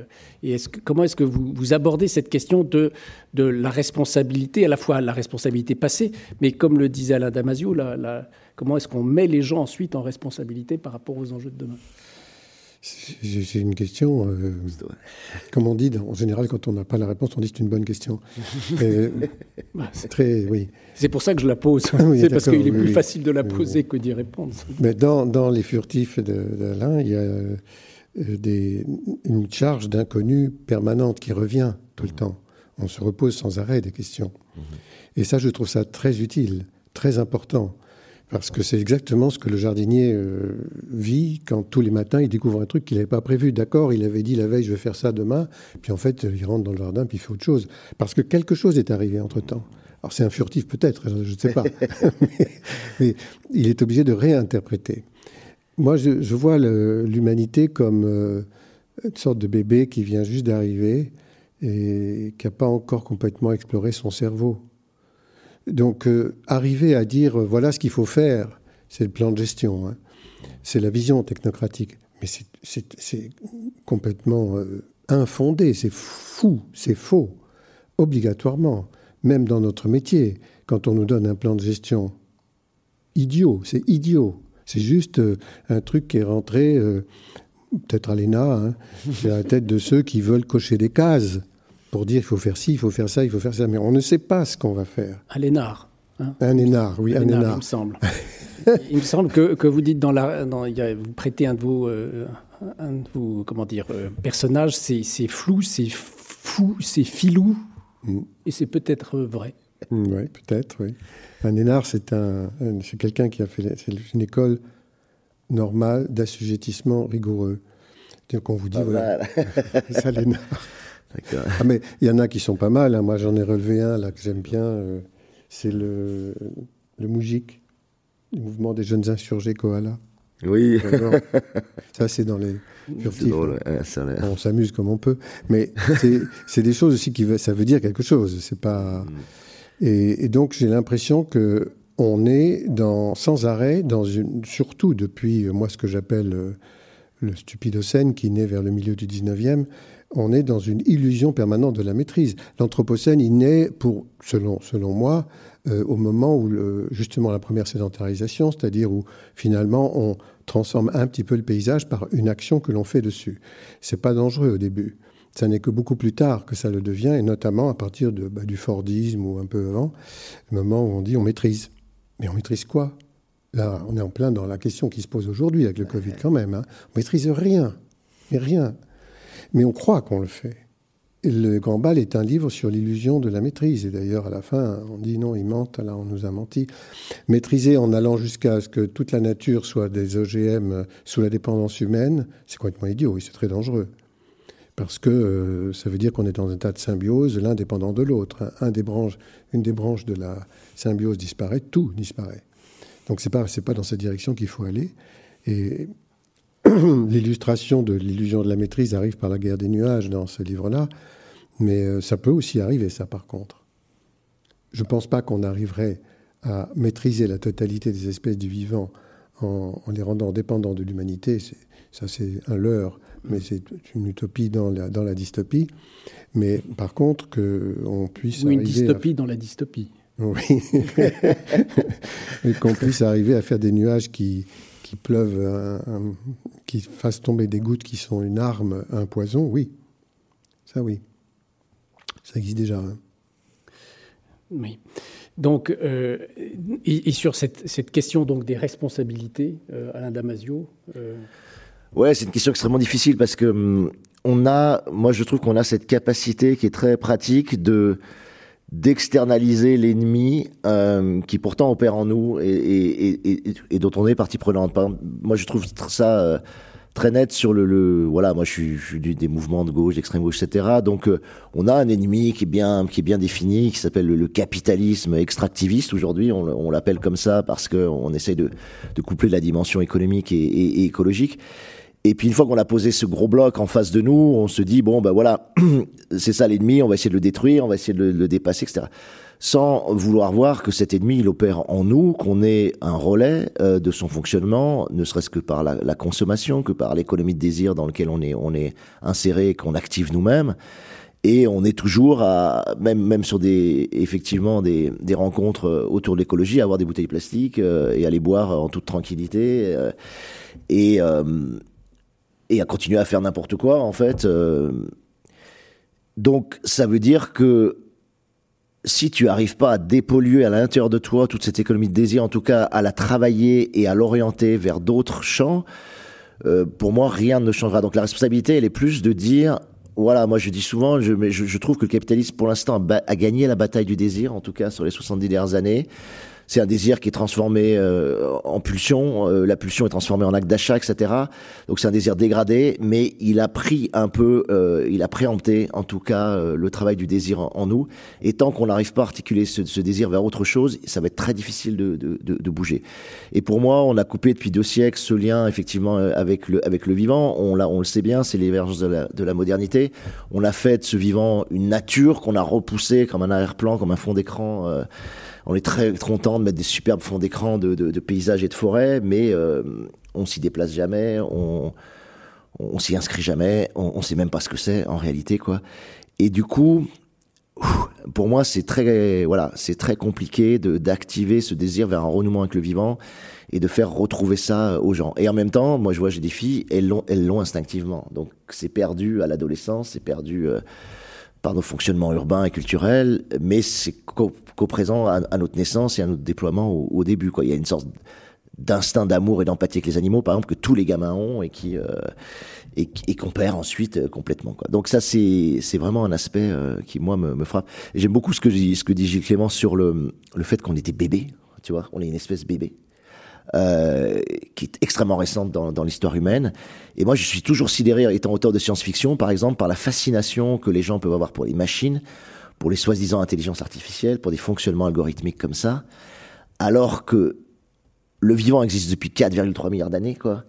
et comment est-ce que vous, abordez cette question de, la responsabilité, à la fois la responsabilité passée, mais comme le disait Alain Damasio, comment est-ce qu'on met les gens ensuite en responsabilité par rapport aux enjeux de demain? C'est une question. Euh, comme on dit, en général, quand on n'a pas la réponse, on dit c'est une bonne question. [LAUGHS] Bah, c'est très, oui. C'est pour ça que je la pose. c'est parce qu'il est plus facile de la poser que d'y répondre. Mais dans, dans les furtifs d'Alain, il y a euh, des, une charge d'inconnu permanente qui revient tout le temps. On se repose sans arrêt des questions. Mhm. Et ça, je trouve ça très utile, très important. Parce que c'est exactement ce que le jardinier euh, vit quand tous les matins il découvre un truc qu'il n'avait pas prévu. D'accord, il avait dit la veille je vais faire ça demain, puis en fait il rentre dans le jardin puis il fait autre chose. Parce que quelque chose est arrivé entre temps. Alors c'est un furtif peut-être, je ne sais pas. [LAUGHS] [LAUGHS] mais, il est obligé de réinterpréter. Moi je, vois l'humanité comme euh, une sorte de bébé qui vient juste d'arriver et qui n'a pas encore complètement exploré son cerveau. Donc, euh, arriver à dire euh, voilà ce qu'il faut faire, c'est le plan de gestion, hein. c'est la vision technocratique. Mais c'est complètement euh, infondé, c'est fou, c'est faux, obligatoirement, même dans notre métier, quand on nous donne un plan de gestion idiot, c'est idiot. C'est juste un truc qui est rentré, peut-être à l'ENA, hein, [LAUGHS] la tête de ceux qui veulent cocher des cases pour dire il faut faire ci, il faut faire ça, il faut faire ça, mais on ne sait pas ce qu'on va faire. Un lénard. Hein. un énard, oui, un, énard, Il me semble. [LAUGHS] il me semble que, que, vous dites dans la, dans, vous prêtez un de vos, euh, un de vos comment dire, euh, personnages, c'est flou, c'est fou, c'est filou, mm. et c'est peut-être vrai. Mm, oui, peut-être, oui. Un énard, c'est un, c'est quelqu'un qui a fait une école normale d'assujettissement rigoureux. Donc on vous dit, voilà, [LAUGHS] ça l'énard. [LAUGHS] Ah, mais il y en a qui sont pas mal. Hein. Moi, j'en ai relevé un là que j'aime bien. Euh, c'est le, le Moujik, le mouvement des jeunes insurgés Koala. Oui. [LAUGHS] Ça, c'est dans les furtifs. on s'amuse comme on peut. Mais c'est des choses aussi qui ça veut dire quelque chose. C'est pas. Mm. Et, et, donc, j'ai l'impression que on est dans, sans arrêt, dans une, surtout depuis, moi, ce que j'appelle euh, le stupidocène qui naît vers le milieu du 19e, on est dans une illusion permanente de la maîtrise. L'Anthropocène, il naît, pour, selon, selon moi, euh, au moment où justement la première sédentarisation, c'est-à-dire où finalement on transforme un petit peu le paysage par une action que l'on fait dessus. C'est pas dangereux au début. Ça n'est que beaucoup plus tard que ça le devient, et notamment à partir de, bah, du Fordisme ou un peu avant, le moment où on dit on maîtrise. Mais on maîtrise quoi? Là, on est en plein dans la question qui se pose aujourd'hui avec le Covid quand même. Hein. On maîtrise rien, mais rien. Mais on croit qu'on le fait. Et le Gambal est un livre sur l'illusion de la maîtrise. Et d'ailleurs, à la fin, on dit non, il ment, là, on nous a menti. Maîtriser en allant jusqu'à ce que toute la nature soit des OGM sous la dépendance humaine, c'est complètement idiot, oui, c'est très dangereux. Parce que euh, ça veut dire qu'on est dans un état de symbiose, l'un dépendant de l'autre. Un des branches, une des branches de la symbiose disparaît, tout disparaît. Donc c'est pas, pas dans cette direction qu'il faut aller. Et [CLEARS THROAT] l'illustration de l'illusion de la maîtrise arrive par la guerre des nuages dans ce livre-là, mais euh, ça peut aussi arriver, ça par contre. Je ne pense pas qu'on arriverait à maîtriser la totalité des espèces du vivant en, les rendant dépendants de l'humanité. Ça, c'est un leurre, mais c'est une utopie dans la, dans la dystopie. Mais par contre, qu'on puisse. Ou une dystopie dans la dystopie. Oui. [LAUGHS] Et qu'on puisse arriver à faire des nuages qui, qui pleuvent, qui fassent tomber des gouttes qui sont une arme, un poison, oui. Ça, oui. Ça existe déjà. Hein. Oui. Donc, euh, et, sur cette, cette, question donc des responsabilités, euh, Alain Damasio. Euh... Ouais, c'est une question extrêmement difficile parce que hum, on a, moi je trouve qu'on a cette capacité qui est très pratique de d'externaliser l'ennemi euh, qui pourtant opère en nous et, et, et, et, dont on est partie prenante. moi, je trouve ça euh, très net sur le, le, voilà. Moi, je suis, je suis des mouvements de gauche, d'extrême gauche, etc. Donc, euh, on a un ennemi qui est bien, qui est bien défini, qui s'appelle le, capitalisme extractiviste. Aujourd'hui, on, l'appelle comme ça parce que on essaie de, de coupler la dimension économique et, écologique. Et puis une fois qu'on a posé ce gros bloc en face de nous, on se dit bon ben voilà, [CLEARS THROAT] c'est ça l'ennemi, on va essayer de le détruire, on va essayer de le, dépasser, etc. Sans vouloir voir que cet ennemi il opère en nous, qu'on est un relais euh, de son fonctionnement, ne serait-ce que par la, consommation, que par l'économie de désir dans lequel on est on est inséré, qu'on active nous-mêmes. Et on est toujours à, même, même sur des, effectivement, des, des rencontres euh, autour de l'écologie, à avoir des bouteilles plastiques euh, et à les boire en toute tranquillité. et, et à continuer à faire n'importe quoi, en fait. Euh. donc, ça veut dire que si tu arrives pas à dépolluer à l'intérieur de toi toute cette économie de désir, en tout cas à la travailler et à l'orienter vers d'autres champs, euh, pour moi, rien ne changera. Donc la responsabilité, elle est plus de dire, voilà, moi je dis souvent, je, je, trouve que le capitalisme, pour l'instant, a, a, gagné la bataille du désir, en tout cas sur les 70 dernières années c'est un désir qui est transformé euh, en pulsion. Euh, la pulsion est transformée en acte d'achat, etc. Donc c'est un désir dégradé, mais il a pris un peu, euh, il a préempté en tout cas le travail du désir en, nous. Et tant qu'on n'arrive pas à articuler ce, ce, désir vers autre chose, ça va être très difficile de, de, de, de, bouger. Et pour moi, on a coupé depuis deux siècles ce lien effectivement avec le, avec le vivant. On, on le sait bien, c'est l'émergence de la, de la modernité. On a fait de ce vivant une nature qu'on a repoussé comme un arrière-plan, comme un fond d'écran on est très content de mettre des superbes fonds d'écran de, de, de, paysages et de forêts, mais euh, on s'y déplace jamais, on, on s'y inscrit jamais, on, on sait même pas ce que c'est en réalité, quoi. Et du coup, pour moi, c'est très, voilà, c'est très compliqué de d'activer ce désir vers un renouement avec le vivant et de faire retrouver ça aux gens. Et en même temps, moi, je vois, j'ai des filles, elles l'ont, elles l'ont instinctivement. Donc, c'est perdu à l'adolescence, c'est perdu. Euh, par nos fonctionnements urbains et culturels, mais c'est qu'au-présent à, notre naissance et à notre déploiement au, début. Quoi. Il y a une sorte d'instinct d'amour et d'empathie avec les animaux, par exemple, que tous les gamins ont et qui euh, et, qu'on perd ensuite euh, complètement. Quoi. Donc ça, c'est c'est vraiment un aspect euh, qui moi me, me frappe. Et j'aime beaucoup ce que ce que dit Gilles Clément sur le le fait qu'on était bébé. Tu vois, on est une espèce bébé. Euh, qui est extrêmement récente dans, dans l'histoire humaine. Et moi, je suis toujours sidéré, étant auteur de science-fiction, par exemple, par la fascination que les gens peuvent avoir pour les machines, pour les soi-disant intelligences artificielles, pour des fonctionnements algorithmiques comme ça, alors que le vivant existe depuis 4,3 milliards d'années, quoi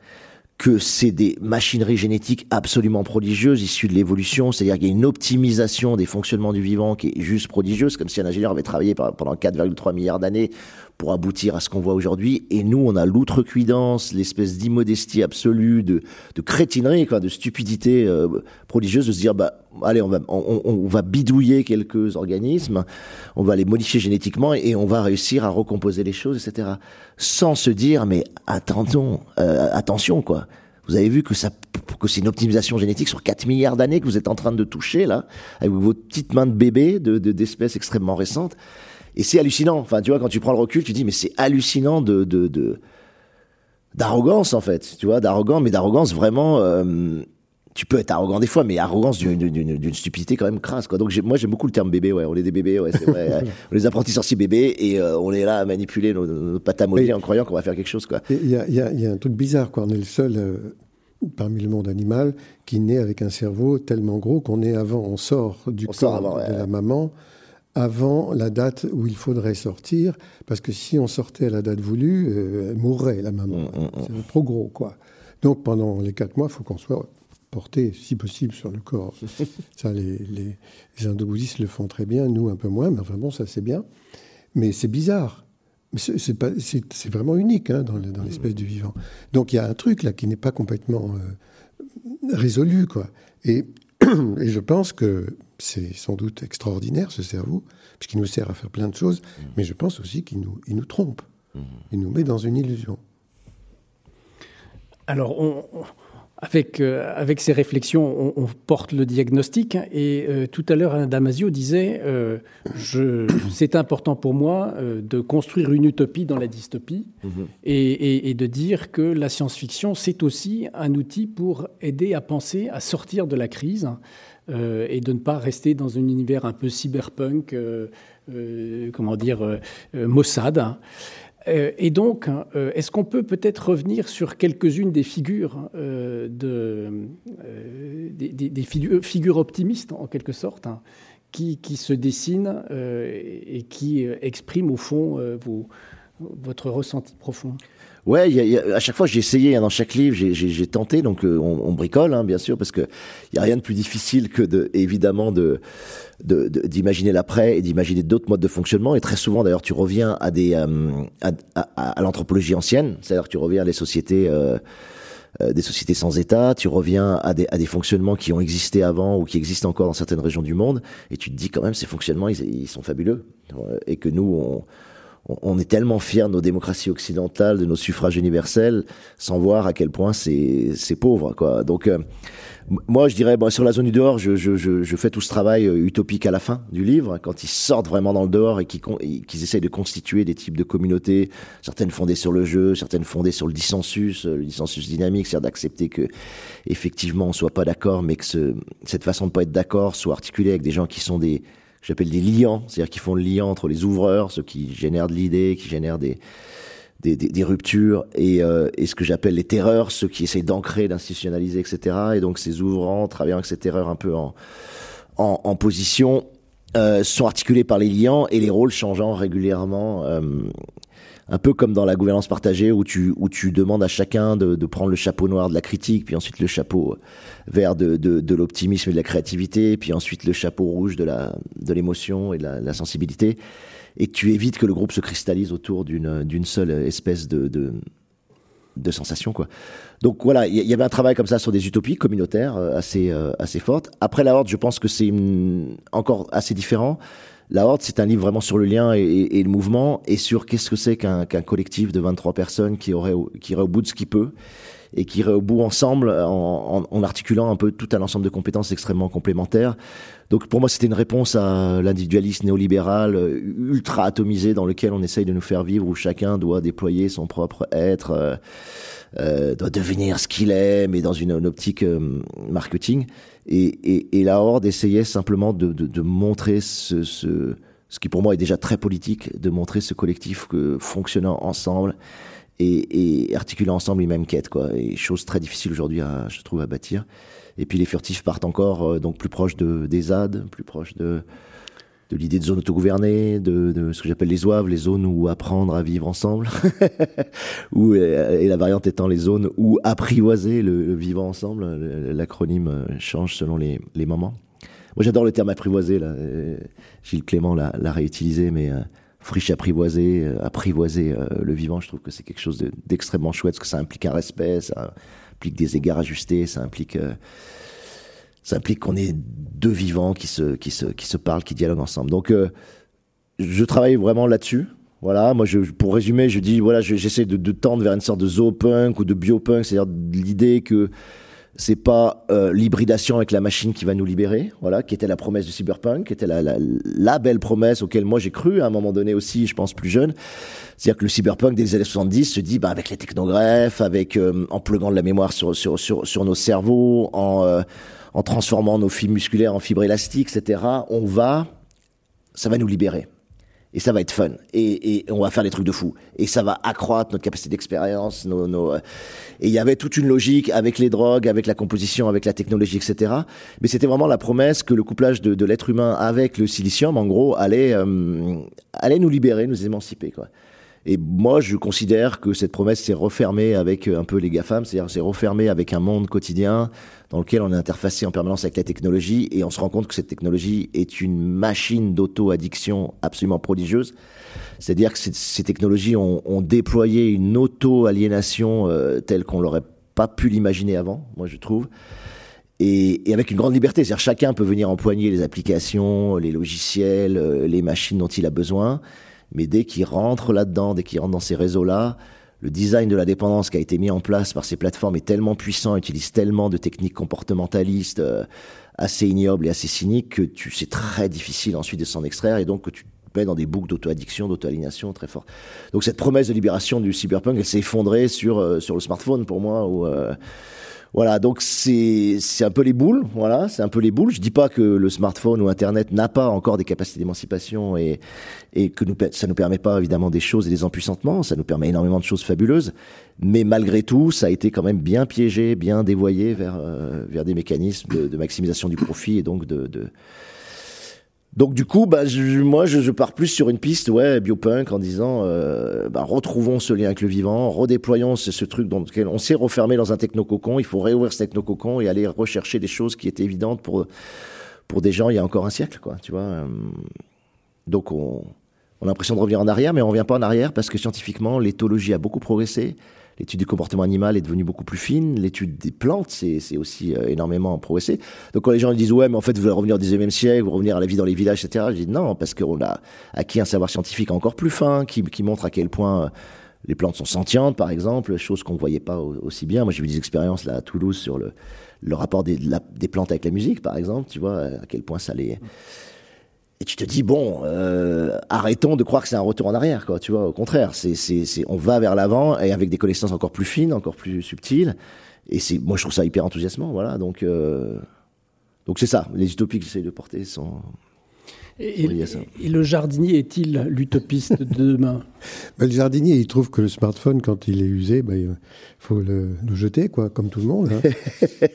que c'est des machineries génétiques absolument prodigieuses issues de l'évolution, c'est-à-dire qu'il y a une optimisation des fonctionnements du vivant qui est juste prodigieuse, comme si un ingénieur avait travaillé pendant 4,3 milliards d'années pour aboutir à ce qu'on voit aujourd'hui. Et nous, on a l'outrecuidance, l'espèce d'immodestie absolue, de, de crétinerie, quoi, de stupidité euh, prodigieuse, de se dire, bah, allez, on va, bidouiller quelques organismes, on va les modifier génétiquement et on va réussir à recomposer les choses, etc. Sans se dire, mais attendons, euh, attention, quoi. Vous avez vu que ça, que c'est une optimisation génétique sur 4 milliards d'années que vous êtes en train de toucher, là, avec vos petites mains de bébé, de, d'espèces extrêmement récentes. Et c'est hallucinant. Enfin, tu vois, quand tu prends le recul, tu dis, mais c'est hallucinant de, de, de d'arrogance en fait. Tu vois, d'arrogance, mais d'arrogance vraiment. Euh, tu peux être arrogant des fois, mais arrogance d'une stupidité quand même crasse. Quoi. Donc moi j'aime beaucoup le terme bébé. Ouais, on est des bébés, ouais, c'est vrai. [LAUGHS] on est des apprentis sorciers bébés et euh, on est là à manipuler nos, nos pâtes à en croyant qu'on va faire quelque chose. Il y a, y, a, y a, un truc bizarre. Quoi. On est le seul euh, parmi le monde animal qui naît avec un cerveau tellement gros qu'on est avant, on sort du corps de la maman avant la date où il faudrait sortir, parce que si on sortait à la date voulue, euh, elle mourrait, la maman. Mm, mm, mm. C'est trop gros, quoi. Donc pendant les quatre mois, il faut qu'on soit porté, si possible, sur le corps. [LAUGHS] ça, les, les, les le font très bien, nous un peu moins, mais enfin bon, ça c'est bien. Mais c'est bizarre. C'est vraiment unique hein, dans l'espèce du vivant. Donc il y a un truc là qui n'est pas complètement euh, résolu, quoi. Et, [CLEARS THROAT] et je pense que c'est sans doute extraordinaire, ce cerveau, puisqu'il nous sert à faire plein de choses, mmh. mais je pense aussi qu'il nous, il nous trompe. Mmh. Il nous met dans une illusion. Alors, on, avec, euh, avec ces réflexions, on, porte le diagnostic. Et euh, tout à l'heure, Alain Damasio disait euh, [CLEARS THROAT] c'est important pour moi de construire une utopie dans la dystopie mmh. et, et, et, de dire que la science-fiction, c'est aussi un outil pour aider à penser, à sortir de la crise. Et de ne pas rester dans un univers un peu cyberpunk, comment dire, Mossad. Et donc, est-ce qu'on peut peut-être revenir sur quelques-unes des figures, de, des, figures, optimistes, en quelque sorte, hein, qui, se dessinent et qui expriment, au fond, votre ressenti profond? Ouais, y a, y a, à chaque fois j'ai essayé hein, dans chaque livre, j'ai tenté, donc euh, on, on, bricole hein, bien sûr parce que il y a rien de plus difficile que de évidemment de d'imaginer l'après et d'imaginer d'autres modes de fonctionnement. Et très souvent d'ailleurs tu reviens à des euh, à, à, à l'anthropologie ancienne, c'est-à-dire tu reviens à des sociétés euh, euh, des sociétés sans État, tu reviens à des, à des fonctionnements qui ont existé avant ou qui existent encore dans certaines régions du monde, et tu te dis quand même ces fonctionnements ils, ils sont fabuleux. Et que nous on on est tellement fiers de nos démocraties occidentales, de nos suffrages universels, sans voir à quel point c'est pauvre. Quoi. Donc, euh, moi, je dirais, bon, sur la zone du dehors, je, je, je, je, fais tout ce travail euh, utopique à la fin du livre, quand ils sortent vraiment dans le dehors et qu'ils qu'ils essayent de constituer des types de communautés, certaines fondées sur le jeu, certaines fondées sur le dissensus, euh, le dissensus dynamique, c'est-à-dire d'accepter que, effectivement, on soit pas d'accord, mais que ce, cette façon de pas être d'accord soit articulée avec des gens qui sont des j'appelle des liants, c'est-à-dire qui font le lien entre les ouvreurs, ceux qui génèrent de l'idée, qui génèrent des, des, des, ruptures, et, euh, et ce que j'appelle les terreurs, ceux qui essayent d'ancrer, d'institutionnaliser, etc. Et donc ces ouvrants, travaillant avec ces terreurs un peu en, en, en position, euh, sont articulés par les liants et les rôles changeant régulièrement. Euh, un peu comme dans la gouvernance partagée où tu, où tu demandes à chacun de, de prendre le chapeau noir de la critique, puis ensuite le chapeau vert de, de, de l'optimisme et de la créativité, puis ensuite le chapeau rouge de la de l'émotion et de la, la, sensibilité, et tu évites que le groupe se cristallise autour d'une d'une seule espèce de, de de sensation quoi. Donc voilà, il y, avait un travail comme ça sur des utopies communautaires euh, assez euh, assez fortes. Après la horde, je pense que c'est encore assez différent. La Horde, c'est un livre vraiment sur le lien et, le mouvement et sur qu'est-ce que c'est qu'un collectif de 23 personnes qui aurait qui irait au bout de ce qu'il peut et qui irait au bout ensemble en, articulant un peu tout un ensemble de compétences extrêmement complémentaires. Donc pour moi, c'était une réponse à l'individualisme néolibéral ultra atomisé dans lequel on essaye de nous faire vivre où chacun doit déployer son propre être, euh, euh, doit devenir ce qu'il est, mais dans une, une optique euh, marketing. Et, et, et, la Horde essayait simplement de, de, de montrer ce, ce, ce, qui pour moi est déjà très politique, de montrer ce collectif que fonctionnant ensemble et, et articulant ensemble les mêmes quêtes, quoi. Et chose très difficile aujourd'hui, je trouve, à bâtir. Et puis les furtifs partent encore euh, donc plus proche de, des ZAD, plus proche de, de l'idée de zone autogouvernée, de, de ce que j'appelle les OAV, les zones où apprendre à vivre ensemble, [LAUGHS] où, et la variante étant les zones où apprivoiser le, vivant ensemble. L'acronyme change selon les, les moments. Moi, j'adore le terme apprivoiser. Gilles Clément l'a réutilisé, mais euh, friche apprivoiser, euh, apprivoiser euh, le vivant, je trouve que c'est quelque chose d'extrêmement chouette, parce que ça implique un respect, ça implique des égards ajustés, ça implique... Ça implique qu'on est deux vivants qui se, qui se, qui se parlent, qui dialoguent ensemble. Donc, euh, je travaille vraiment là-dessus. Voilà, moi, je, pour résumer, je dis, voilà, j'essaie de, de, tendre vers une sorte de zoopunk ou de biopunk, c'est-à-dire l'idée que c'est pas euh, l'hybridation avec la machine qui va nous libérer, voilà, qui était la promesse du cyberpunk, qui était la, la, la belle promesse auquel moi j'ai cru à un moment donné aussi, je pense plus jeune. C'est-à-dire que le cyberpunk des années 70 se dit, bah, avec les technogreffes, avec euh, en pluguant de la mémoire sur sur sur, sur nos cerveaux, en euh, en transformant nos fibres musculaires en fibres élastiques, etc., on va, ça va nous libérer. Et ça va être fun. Et, on va faire des trucs de fou. Et ça va accroître notre capacité d'expérience. Nos, nos... Et il y avait toute une logique avec les drogues, avec la composition, avec la technologie, etc. Mais c'était vraiment la promesse que le couplage de, l'être humain avec le silicium, en gros, allait, euh, allait nous libérer, nous émanciper. Et moi, je considère que cette promesse s'est refermée avec un peu les GAFAM, c'est-à-dire s'est refermée avec un monde quotidien dans lequel on est interfacé en permanence avec la technologie et on se rend compte que cette technologie est une machine d'auto-addiction absolument prodigieuse. C'est-à-dire que ces technologies ont, déployé une auto-aliénation euh, telle qu'on l'aurait pas pu l'imaginer avant, moi je trouve. Et, et, avec une grande liberté, c'est-à-dire chacun peut venir empoigner les applications, les logiciels, euh, les machines dont il a besoin. Mais dès qu'il rentre là-dedans, dès qu'il rentre dans ces réseaux-là, le design de la dépendance qui a été mis en place par ces plateformes est tellement puissant, utilise tellement de techniques comportementalistes euh, assez ignobles et assez cyniques que tu c'est très difficile ensuite de s'en extraire et donc que tu dans des boucles d'auto-addiction, d'auto-alignation très fortes. Donc cette promesse de libération du cyberpunk, elle s'est effondrée sur euh, sur le smartphone pour moi euh, voilà, donc c'est un peu les boules, voilà, c'est un peu les boules. Je dis pas que le smartphone ou Internet n'a pas encore des capacités d'émancipation et et que nous ça nous permet pas évidemment des choses et des empuissantements, ça nous permet énormément de choses fabuleuses, mais malgré tout, ça a été quand même bien piégé, bien dévoyé vers euh, vers des mécanismes de, maximisation du profit et donc de Donc du coup, bah, moi, je, pars plus sur une piste, ouais, biopunk, en disant, euh, bah, retrouvons ce lien avec le vivant, redéployons ce, truc dans lequel on s'est refermé dans un technococon. Il faut réouvrir ce technococon et aller rechercher des choses qui étaient évidentes pour pour des gens il y a encore un siècle, quoi. Tu vois. Euh. Donc on, on a l'impression de revenir en arrière, mais on revient pas en arrière parce que scientifiquement, l'éthologie a beaucoup progressé. L'étude du comportement animal est devenue beaucoup plus fine. L'étude des plantes, c'est aussi euh, énormément progressé. Donc quand les gens disent ouais, mais en fait vous allez revenir au 19e siècle, vous revenir à la vie dans les villages, etc. Je dis non, parce qu'on a acquis un savoir scientifique encore plus fin qui, qui montre à quel point euh, les plantes sont sentientes, par exemple, chose qu'on ne voyait pas aussi bien. Moi, j'ai vu des expériences là à Toulouse sur le, le rapport des, des plantes avec la musique, par exemple. Tu vois à quel point ça les et tu te dis bon, euh, arrêtons de croire que c'est un retour en arrière, quoi. Tu vois, au contraire, c'est, c'est, c'est, on va vers l'avant et avec des connaissances encore plus fines, encore plus subtiles. Et c'est, moi, je trouve ça hyper enthousiasmant, voilà. Donc, euh, donc c'est ça. Les utopies que j'essaie de porter sont, et, le jardinier est-il l'utopiste de demain [LAUGHS] ben, Le jardinier, il trouve que le smartphone, quand il est usé, ben, il faut le, jeter, quoi, comme tout le monde. Hein.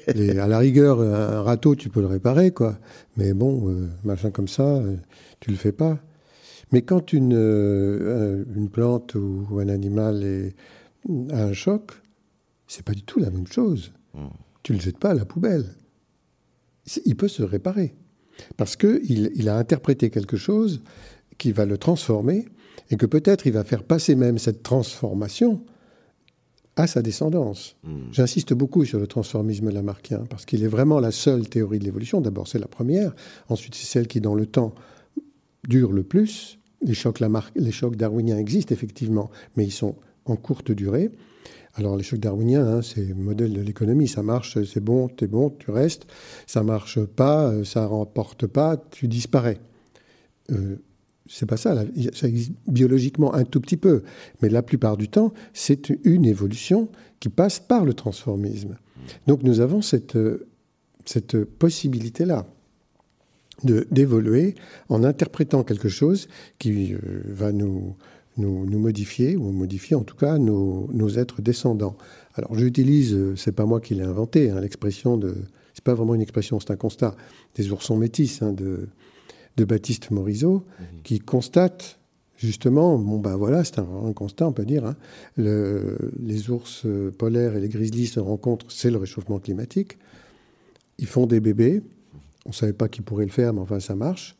[LAUGHS] à la rigueur, un râteau, tu peux le réparer, quoi. Mais bon, euh, machin comme ça, euh, tu le fais pas. Mais quand une, euh, une plante ou, un animal est, a un choc, c'est pas du tout la même chose. Hmm. Tu le jettes pas à la poubelle. Il peut se réparer. Parce qu'il il a interprété quelque chose qui va le transformer et que peut-être il va faire passer même cette transformation à sa descendance. Hmm. J'insiste beaucoup sur le transformisme lamarckien parce qu'il est vraiment la seule théorie de l'évolution. D'abord, c'est la première. Ensuite, c'est celle qui, dans le temps, dure le plus. Les chocs, les chocs darwiniens existent effectivement, mais ils sont en courte durée. Alors les chocs darwiniens, hein, c'est le modèle de l'économie, ça marche, c'est bon, t'es bon, tu restes. Ça marche pas, euh, ça remporte pas, tu disparais. Euh, c'est pas ça, ça existe biologiquement un tout petit peu, mais la plupart du temps, c'est une évolution qui passe par le transformisme. Donc nous avons cette, cette possibilité-là d'évoluer en interprétant quelque chose qui euh, va nous, nous, modifier, ou modifier en tout cas nos, êtres descendants. Alors j'utilise, euh, c'est pas moi qui l'ai inventé, hein, l'expression de, c'est pas vraiment une expression, c'est un constat des oursons métis hein, de, de Baptiste Morisot, mhm. qui constate justement, bon ben voilà, c'est un, constat, on peut dire, hein, le, les ours polaires et les grizzlies se rencontrent, c'est le réchauffement climatique. Ils font des bébés, on ne savait pas qui pourrait le faire, mais enfin ça marche.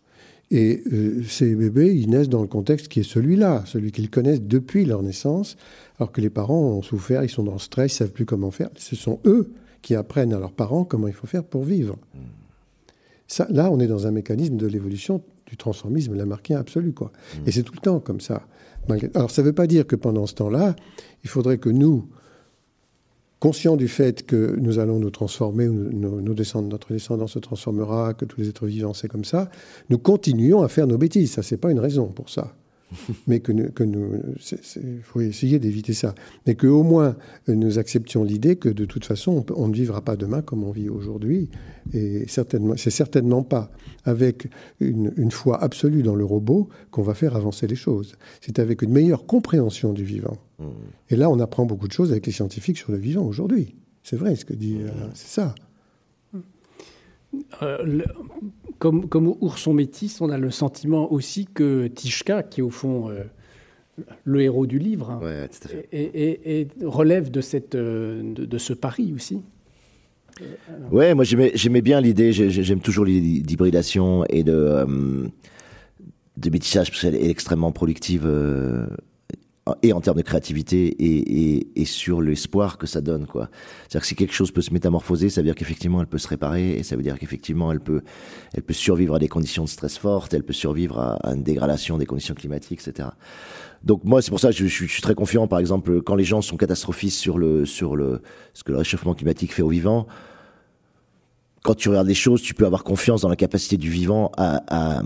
Et euh, ces bébés, ils naissent dans le contexte qui est celui-là, celui qu'ils connaissent depuis leur naissance, alors que les parents ont souffert, ils sont dans le stress, ils savent plus comment faire. Ce sont eux qui apprennent à leurs parents comment il faut faire pour vivre. Ça, là, on est dans un mécanisme de l'évolution du transformisme lamarckien absolu, quoi. Et c'est tout le temps comme ça. Alors, ça ne veut pas dire que pendant ce temps-là, il faudrait que nous, conscients du fait que nous allons nous transformer, nos, notre descendance se transformera, que tous les êtres vivants, c'est comme ça, nous continuons à faire nos bêtises. Ça, c'est pas une raison pour ça. [LAUGHS] mais que nous, que nous, faut essayer d'éviter ça. Mais qu'au moins nous acceptions l'idée que de toute façon, on, ne vivra pas demain comme on vit aujourd'hui. Et certainement, c'est certainement pas avec une, foi absolue dans le robot qu'on va faire avancer les choses. C'est avec une meilleure compréhension du vivant. Mmh. Et là, on apprend beaucoup de choses avec les scientifiques sur le vivant aujourd'hui. C'est vrai ce que dit, euh, c'est ça. Euh, comme, comme Ourson Métis, on a le sentiment aussi que Tishka, qui est au fond euh, le héros du livre, hein, et, relève de, cette, euh, de, ce pari aussi. Ouais, moi j'aimais bien l'idée, j'aime toujours l'idée d'hybridation et de, de métissage parce qu'elle est extrêmement productive et en termes de créativité et, et, et sur l'espoir que ça donne quoi. C'est-à-dire que si quelque chose peut se métamorphoser, ça veut dire qu'effectivement elle peut se réparer et ça veut dire qu'effectivement elle peut elle peut survivre à des conditions de stress fortes, elle peut survivre à, une dégradation des conditions climatiques, etc. Donc moi c'est pour ça que je, suis très confiant par exemple quand les gens sont catastrophistes sur le sur le ce que le réchauffement climatique fait aux vivants. Quand tu regardes les choses, tu peux avoir confiance dans la capacité du vivant à, à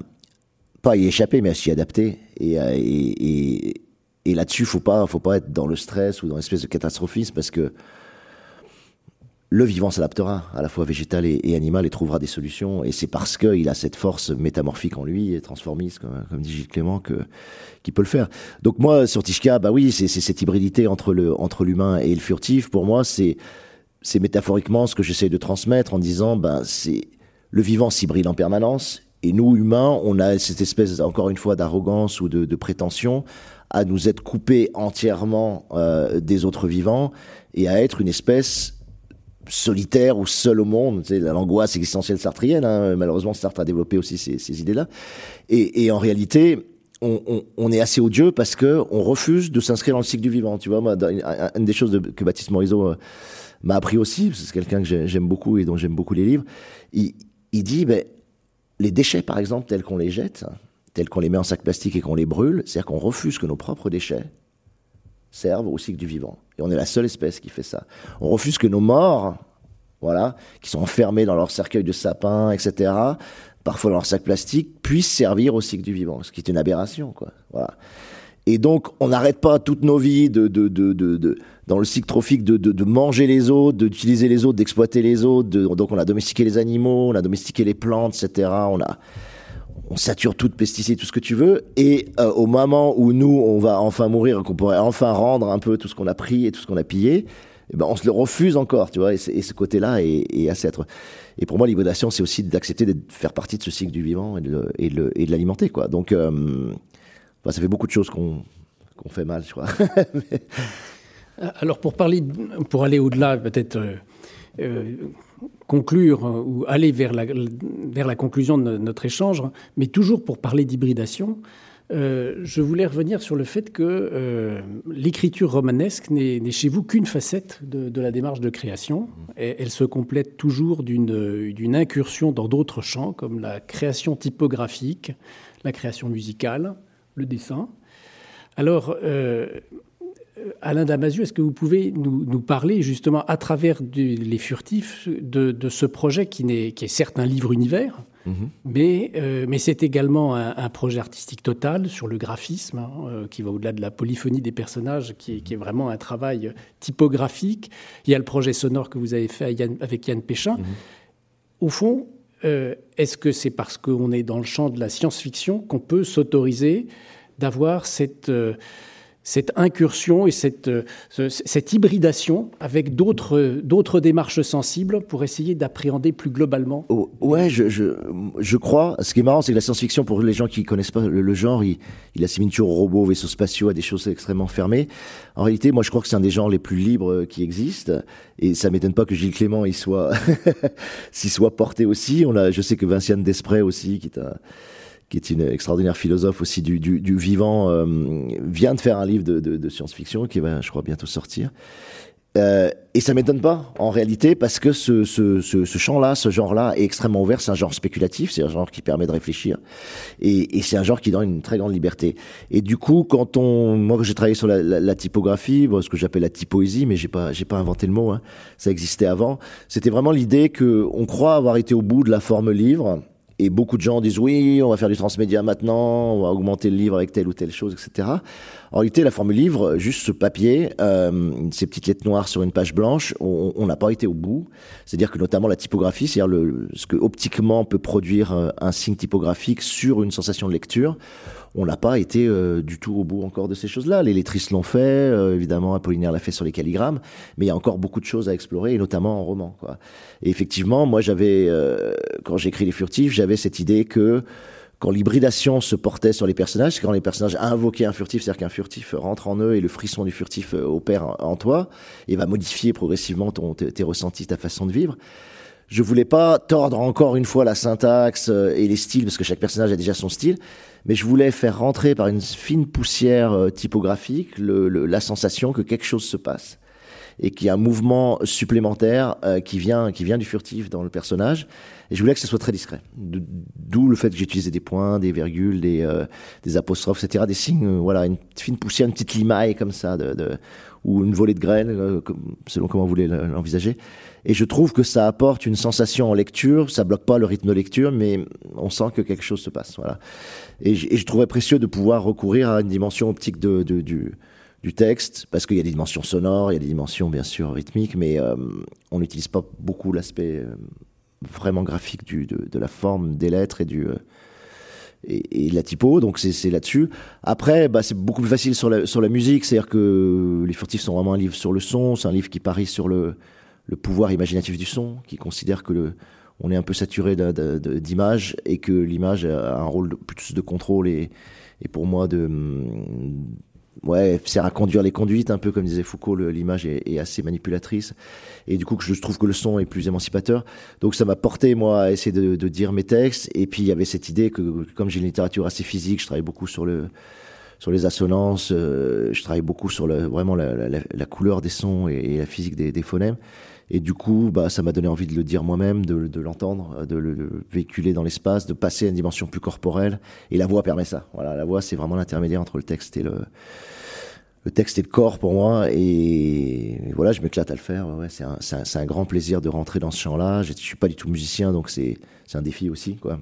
pas y échapper, mais à s'y adapter et, et, et et là-dessus, faut pas, faut pas être dans le stress ou dans l'espèce de catastrophisme parce que le vivant s'adaptera, à la fois végétal et, animal, et trouvera des solutions. Et c'est parce qu'il a cette force métamorphique en lui, et transformiste, comme, dit Gilles Clément, que qu'il peut le faire. Donc moi, sur Tishka, bah oui, c'est cette hybridité entre le entre l'humain et le furtif. Pour moi, c'est c'est métaphoriquement ce que j'essaie de transmettre en disant, ben c'est le vivant s'hybride en permanence, et nous, humains, on a cette espèce, encore une fois, d'arrogance ou de, prétention à nous être coupés entièrement euh, des autres vivants et à être une espèce solitaire ou seul au monde. Sais, l'angoisse existentielle sartrienne, hein, malheureusement, Sartre a développé aussi ces, idées-là. Et, en réalité, on, est assez odieux parce que on refuse de s'inscrire dans le cycle du vivant. Tu vois, moi, une des choses que Baptiste Morisot euh, m'a appris aussi, c'est quelqu'un que j'aime beaucoup et dont j'aime beaucoup les livres, il, il dit, ben, les déchets, par exemple, tels qu'on les jette, tels qu'on les met en sac plastique et qu'on les brûle, c'est-à-dire qu'on refuse que nos propres déchets servent au cycle du vivant. Et on est la seule espèce qui fait ça. On refuse que nos morts, voilà, qui sont enfermés dans leur cercueil de sapin, etc., parfois dans leur sac plastique, puissent servir au cycle du vivant, ce qui est une aberration, quoi. Et donc, on n'arrête pas toutes nos vies de, de, de, de, dans le cycle trophique de, de, manger les autres, d'utiliser les autres, d'exploiter les autres. donc, on a domestiqué les animaux, on a domestiqué les plantes, etc. On a, on sature tout de pesticides, tout ce que tu veux. Et euh, au moment où nous, on va enfin mourir, qu'on pourrait enfin rendre un peu tout ce qu'on a pris et tout ce qu'on a pillé, eh ben, on se le refuse encore, tu vois. Et, ce côté-là est, est, assez. Et pour moi, l'hybridation, c'est aussi d'accepter de faire partie de ce cycle du vivant et de, l'alimenter, quoi. Donc, euh, ça fait beaucoup de choses qu'on fait mal, je crois. [LAUGHS] Alors pour parler, pour aller au-delà, peut-être euh, conclure euh, ou aller vers la, vers la conclusion de notre échange, mais toujours pour parler d'hybridation, je voulais revenir sur le fait que l'écriture romanesque n'est chez vous qu'une facette de, la démarche de création. Elle se complète toujours d'une incursion dans d'autres champs, comme la création typographique, la création musicale, le dessin. Alors, euh, Alain Damasio, est-ce que vous pouvez nous, parler justement à travers les furtifs de, ce projet qui, est, qui est certes un livre univers, mhm. mais, euh, mais c'est également un, projet artistique total sur le graphisme, hein, euh, qui va au-delà de la polyphonie des personnages, qui est, vraiment un travail typographique. Il y a le projet sonore que vous avez fait avec Yann Péchin. Mhm. Au fond, euh, est-ce que c'est parce qu'on est dans le champ de la science-fiction qu'on peut s'autoriser d'avoir cette, euh, cette incursion et cette, euh, cette hybridation avec d'autres, d'autres démarches sensibles pour essayer d'appréhender plus globalement oh, Ouais, je, je, je, crois. Ce qui est marrant, c'est que la science-fiction, pour les gens qui connaissent pas le, genre, il, il assimile toujours aux robots, aux vaisseaux spatiaux, à des choses extrêmement fermées. En réalité, moi, je crois que c'est un des genres les plus libres qui existent. Et ça m'étonne pas que Gilles Clément y soit, [LAUGHS] s'y soit porté aussi. On a, je sais que Vinciane Desprez aussi, qui est un, qui est une extraordinaire philosophe aussi du, du, du vivant, euh, vient de faire un livre de, de, de science-fiction qui va, je crois, bientôt sortir. Euh, et ça m'étonne pas, en réalité, parce que ce, ce, ce, ce champ-là, ce genre-là est extrêmement ouvert. C'est un genre spéculatif, c'est un genre qui permet de réfléchir, et, et c'est un genre qui donne une très grande liberté. Et du coup, quand on, moi, j'ai travaillé sur la, la, typographie, bon, ce que j'appelle la typoésie, mais j'ai pas, j'ai pas inventé le mot, hein, ça existait avant. C'était vraiment l'idée que on croit avoir été au bout de la forme livre et beaucoup de gens disent oui, on va faire du transmédia maintenant, on va augmenter le livre avec telle ou telle chose, etc. En réalité, la forme livre, juste ce papier, euh, ces petites lettres noires sur une page blanche, on n'a pas été au bout. C'est-à-dire que notamment la typographie, c'est-à-dire le, ce que optiquement peut produire euh, un signe typographique sur une sensation de lecture, on n'a pas été euh, du tout au bout encore de ces choses-là. Les lettristes l'ont fait, euh, évidemment, Apollinaire l'a fait sur les calligrammes, mais il y a encore beaucoup de choses à explorer, et notamment en roman. Quoi. Et effectivement, moi, j'avais, euh, quand j'écris Les Furtifs, j'avais cette idée que quand l'hybridation se portait sur les personnages, quand les personnages invoquaient un furtif, c'est-à-dire qu'un furtif rentre en eux et le frisson du furtif opère en toi et va modifier progressivement tes ressentis, ta façon de vivre. Je voulais pas tordre encore une fois la syntaxe et les styles, parce que chaque personnage a déjà son style, mais je voulais faire rentrer par une fine poussière euh, typographique la sensation que quelque chose se passe et qu'il y a un mouvement supplémentaire euh, qui vient qui vient du furtif dans le personnage et je voulais que ce soit très discret d'où le fait que j'utilisais des points des virgules des euh, des apostrophes etc des signes voilà une fine poussière une petite limaille comme ça de, de ou une volée de graines selon comment vous voulez l'envisager et je trouve que ça apporte une sensation en lecture, ça bloque pas le rythme de lecture, mais on sent que quelque chose se passe. Voilà. Et, je trouvais précieux de pouvoir recourir à une dimension optique de, de du, du texte, parce qu'il y a des dimensions sonores, il y a des dimensions bien sûr rythmiques, mais euh, on n'utilise pas beaucoup l'aspect euh, vraiment graphique du, de, de, la forme des lettres et du... Euh, et, et, la typo, donc c'est là-dessus. Après, bah, c'est beaucoup plus facile sur la, sur la musique, c'est-à-dire que Les Furtifs sont vraiment un livre sur le son, c'est un livre qui parie sur le, le pouvoir imaginatif du son, qui considère que le, on est un peu saturé d'images et que l'image a un rôle plus de contrôle et, et pour moi de ouais, sert à conduire les conduites, un peu comme disait Foucault, l'image est, assez manipulatrice. Et du coup, je trouve que le son est plus émancipateur. Donc ça m'a porté, moi, à essayer de, dire mes textes. Et puis, il y avait cette idée que, comme j'ai une littérature assez physique, je travaille beaucoup sur le sur les assonances, euh, je travaille beaucoup sur le, vraiment la, couleur des sons et, la physique des, des phonèmes. Et du coup, bah, ça m'a donné envie de le dire moi-même, de, l'entendre, de le, véhiculer dans l'espace, de passer à une dimension plus corporelle. Et la voix permet ça. Voilà, la voix, c'est vraiment l'intermédiaire entre le texte et le, le texte et le corps pour moi. Et, voilà, je m'éclate à le faire. Ouais, c'est un, un, un, grand plaisir de rentrer dans ce champ-là. Je, je suis pas du tout musicien, donc c'est un défi aussi, quoi.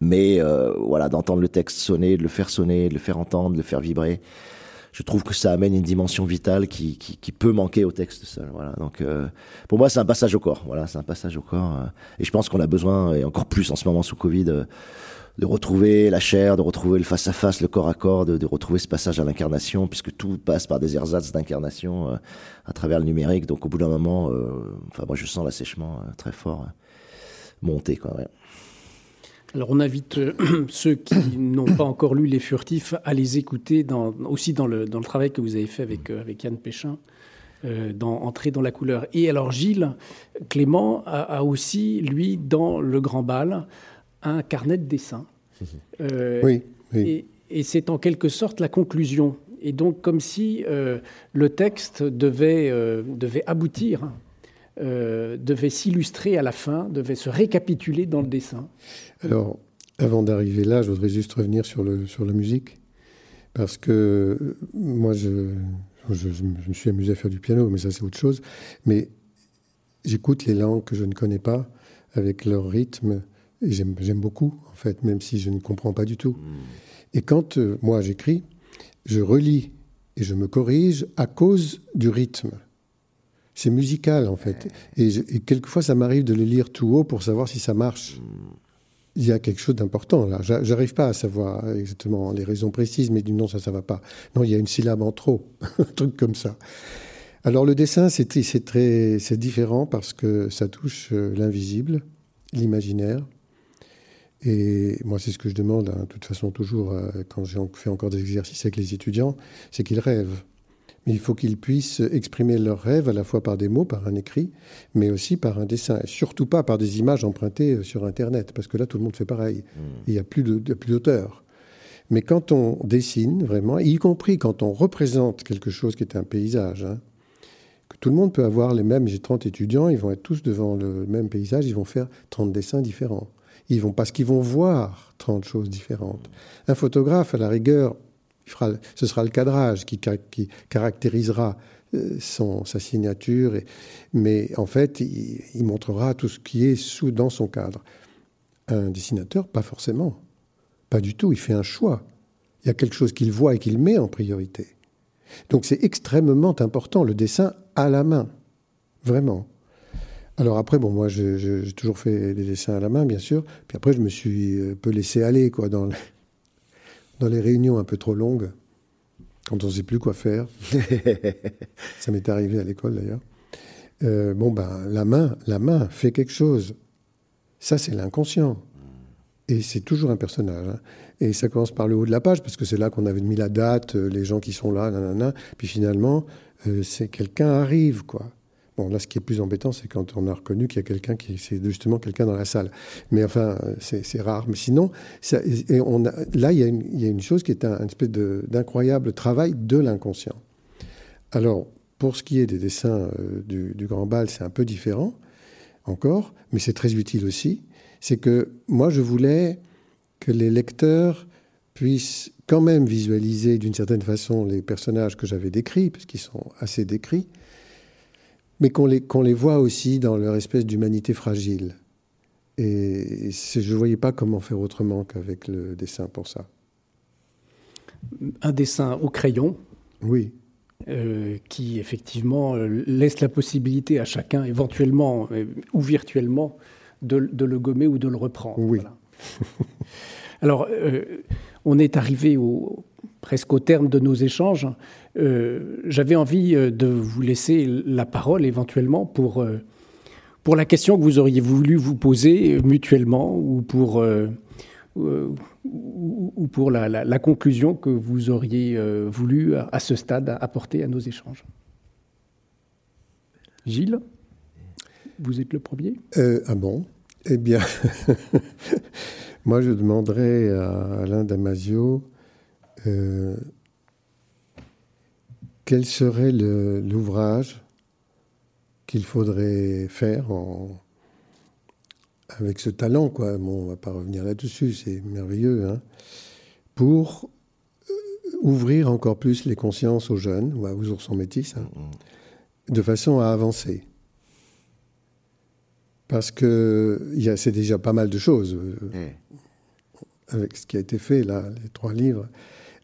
Mais euh, voilà, d'entendre le texte sonner, de le faire sonner, de le faire entendre, de le faire vibrer je trouve que ça amène une dimension vitale qui, qui, qui peut manquer au texte seul. Voilà. Donc, euh, pour moi, c'est un passage au corps. Voilà, c'est un passage au corps. Euh, et je pense qu'on a besoin, et encore plus en ce moment sous Covid, euh, de retrouver la chair, de retrouver le face à face, le corps à corps, de, de retrouver ce passage à l'incarnation, puisque tout passe par des ersatz d'incarnation à travers le numérique. Donc, au bout d'un moment, enfin, moi, je sens l'assèchement très fort monter, quoi. Ouais. Alors on invite euh, [CLEARS THROAT] ceux qui [CLEARS THROAT] n'ont pas encore lu Les Furtifs à les écouter aussi dans le, travail que vous avez fait avec, euh, Yann Péchin, euh, dans Entrer dans la couleur. Et alors Gilles Clément a, aussi, lui, dans Le Grand Bal, un carnet de dessin. [LAUGHS] oui, Et, c'est en quelque sorte la conclusion. Et donc comme si le texte devait, devait aboutir devait s'illustrer à la fin, devait se récapituler dans le dessin. Alors, avant d'arriver là, je voudrais juste revenir sur, la musique. Parce que euh, moi, je, je, me suis amusé à faire du piano, mais ça, c'est autre chose. Mais j'écoute les langues que je ne connais pas avec leur rythme. Et j'aime beaucoup, en fait, même si je ne comprends pas du tout. Et quand euh, moi, j'écris, je relis et je me corrige à cause du rythme. C'est musical, en fait. Et, et quelquefois, ça m'arrive de le lire tout haut pour savoir si ça marche il y a quelque chose d'important là. J'arrive pas à savoir exactement les raisons précises, mais du non, ça, ça va pas. Non, il y a une syllabe en trop, [LAUGHS] un truc comme ça. Alors le dessin, c'est très, c'est différent parce que ça touche euh, l'invisible, l'imaginaire. Et moi, c'est ce que je demande, hein, de toute façon, toujours, euh, quand j'ai fait encore des exercices avec les étudiants, c'est qu'ils rêvent il faut qu'ils puissent exprimer leurs rêves à la fois par des mots, par un écrit, mais aussi par un dessin. Et surtout pas par des images empruntées euh, sur Internet, parce que là, tout le monde fait pareil. Hmm. Il n'y a plus d'auteur. Mais quand on dessine vraiment, y compris quand on représente quelque chose qui est un paysage, hein, que tout le monde peut avoir les mêmes, j'ai 30 étudiants, ils vont être tous devant le même paysage, ils vont faire 30 dessins différents. Ils vont, parce qu'ils vont voir 30 choses différentes. Un photographe, à la rigueur, ce sera le cadrage qui, caractérisera euh, son, sa signature, mais en fait, il, montrera tout ce qui est sous, dans son cadre. Un dessinateur, pas forcément. Pas du tout. Il fait un choix. Il y a quelque chose qu'il voit et qu'il met en priorité. Donc c'est extrêmement important, le dessin à la main. Vraiment. Alors après, bon, moi, j'ai toujours fait des dessins à la main, bien sûr. Puis après, je me suis un peu laissé aller, quoi, dans, dans les réunions un peu trop longues, quand on ne sait plus quoi faire. [LAUGHS] ça m'est arrivé à l'école d'ailleurs. Euh, bon, ben, la main, la main fait quelque chose. Ça, c'est l'inconscient. Et c'est toujours un personnage. Hein. Et ça commence par le haut de la page, parce que c'est là qu'on avait mis la date, euh, les gens qui sont là, nanana. Puis finalement, euh, c'est quelqu'un arrive, quoi. Bon, là, ce qui est plus embêtant, c'est quand on a reconnu qu'il y a quelqu'un qui, c'est justement quelqu'un dans la salle. Mais enfin, c'est rare. Mais sinon, et on a, là, il y, a une, il y, a une, chose qui est un, espèce d'incroyable travail de l'inconscient. Alors, pour ce qui est des dessins euh, du, du, grand bal, c'est un peu différent encore, mais c'est très utile aussi. C'est que moi, je voulais que les lecteurs puissent quand même visualiser d'une certaine façon les personnages que j'avais décrits, parce qu'ils sont assez décrits, mais qu'on les, les voit aussi dans leur espèce d'humanité fragile. Et je ne voyais pas comment faire autrement qu'avec le dessin pour ça. Un dessin au crayon. Oui. Euh, qui effectivement laisse la possibilité à chacun, éventuellement euh, ou virtuellement, de, le gommer ou de le reprendre. Oui. Alors, euh, on est arrivé au, presque au terme de nos échanges. Euh, j'avais envie euh, de vous laisser la parole éventuellement pour, pour la question que vous auriez voulu vous poser mutuellement ou pour, ou pour la, conclusion que vous auriez voulu à ce stade apporter à nos échanges. Gilles, vous êtes le premier Ah bon? Eh bien, [LAUGHS] moi je demanderais à Alain Damasio quel serait l'ouvrage qu'il faudrait faire avec ce talent, quoi? Bon, on va pas revenir là-dessus, c'est merveilleux, hein, pour euh, ouvrir encore plus les consciences aux jeunes, ou aux oursons métis, hein, de façon à avancer. Parce que c'est déjà pas mal de choses euh, avec ce qui a été fait là, les trois livres,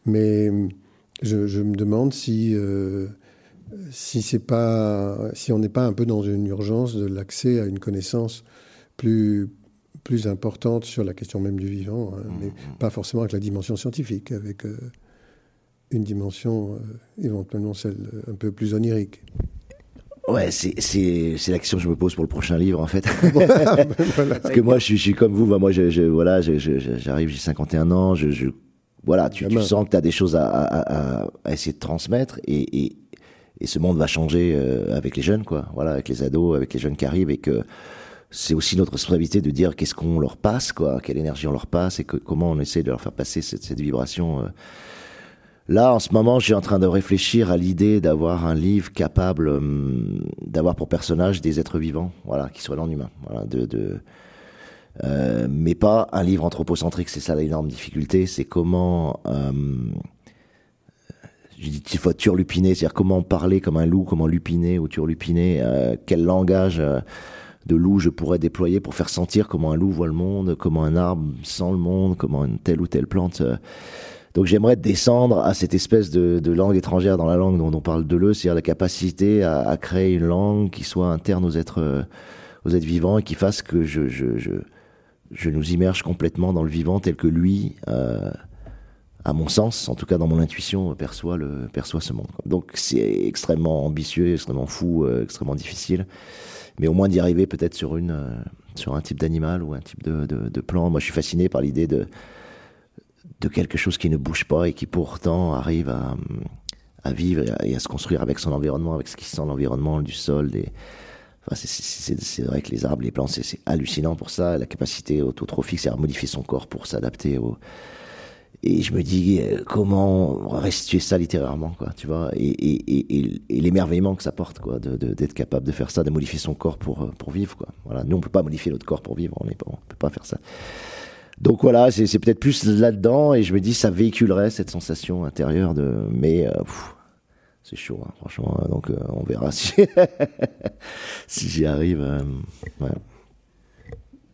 mais je, me demande si, euh, si, c'est pas, si on n'est pas un peu dans une urgence de l'accès à une connaissance plus, plus importante sur la question même du vivant, hein, mais mmh, mmh. pas forcément avec la dimension scientifique, avec euh, une dimension euh, éventuellement celle un peu plus onirique. Ouais, c'est, c'est, c'est la question que je me pose pour le prochain livre, en fait. [LAUGHS] [LAUGHS] Parce que moi, je suis, je suis comme vous, bah, moi, je, je voilà, j'arrive, j'ai 51 ans, je voilà, tu, tu sens que tu as des choses à, à, à, essayer de transmettre et, et, et, ce monde va changer euh, avec les jeunes, quoi. Voilà, avec les ados, avec les jeunes qui arrivent et que c'est aussi notre responsabilité de dire qu'est-ce qu'on leur passe, quoi, quelle énergie on leur passe et que, comment on essaie de leur faire passer cette, cette vibration. Euh. Là, en ce moment, je suis en train de réfléchir à l'idée d'avoir un livre capable hum, d'avoir pour personnage des êtres vivants, voilà, qui soient dans l'humain, voilà, de, de euh, mais pas un livre anthropocentrique. C'est ça l'énorme difficulté, c'est comment euh, je dis faut turlupiner, c'est-à-dire comment parler comme un loup, comment lupiner ou turlupiner, euh, quel langage euh, de loup je pourrais déployer pour faire sentir comment un loup voit le monde, comment un arbre sent le monde, comment une telle ou telle plante. Donc j'aimerais descendre à cette espèce de, de, langue étrangère dans la langue dont on parle de le, c'est-à-dire la capacité à, à, créer une langue qui soit interne aux êtres, aux êtres vivants et qui fasse que je, je, je je nous immerge complètement dans le vivant tel que lui, euh, à mon sens, en tout cas dans mon intuition, perçoit, le, perçoit ce monde. Donc c'est extrêmement ambitieux, extrêmement fou, euh, extrêmement difficile. Mais au moins d'y arriver peut-être sur, une, euh, sur un type d'animal ou un type de, de, de plan. Moi je suis fasciné par l'idée de, de quelque chose qui ne bouge pas et qui pourtant arrive à, à vivre et à, se construire avec son environnement, avec ce qui sent l'environnement, du sol, des c'est vrai que les arbres, les plantes, c'est hallucinant pour ça. La capacité autotrophique, c'est à modifier son corps pour s'adapter au. Et je me dis euh, comment restituer ça littéralement, quoi, tu vois, et, et, et, l'émerveillement que ça porte, quoi, d'être de, capable de faire ça, de modifier son corps pour euh, pour vivre, quoi. Voilà, nous on peut pas modifier notre corps pour vivre, on, est, on peut pas faire ça. Donc voilà, c'est peut-être plus là-dedans, et je me dis ça véhiculerait cette sensation intérieure de, mais euh, c'est chaud, hein, franchement. Donc, euh, on verra [LAUGHS] si, si j'y arrive. Euh,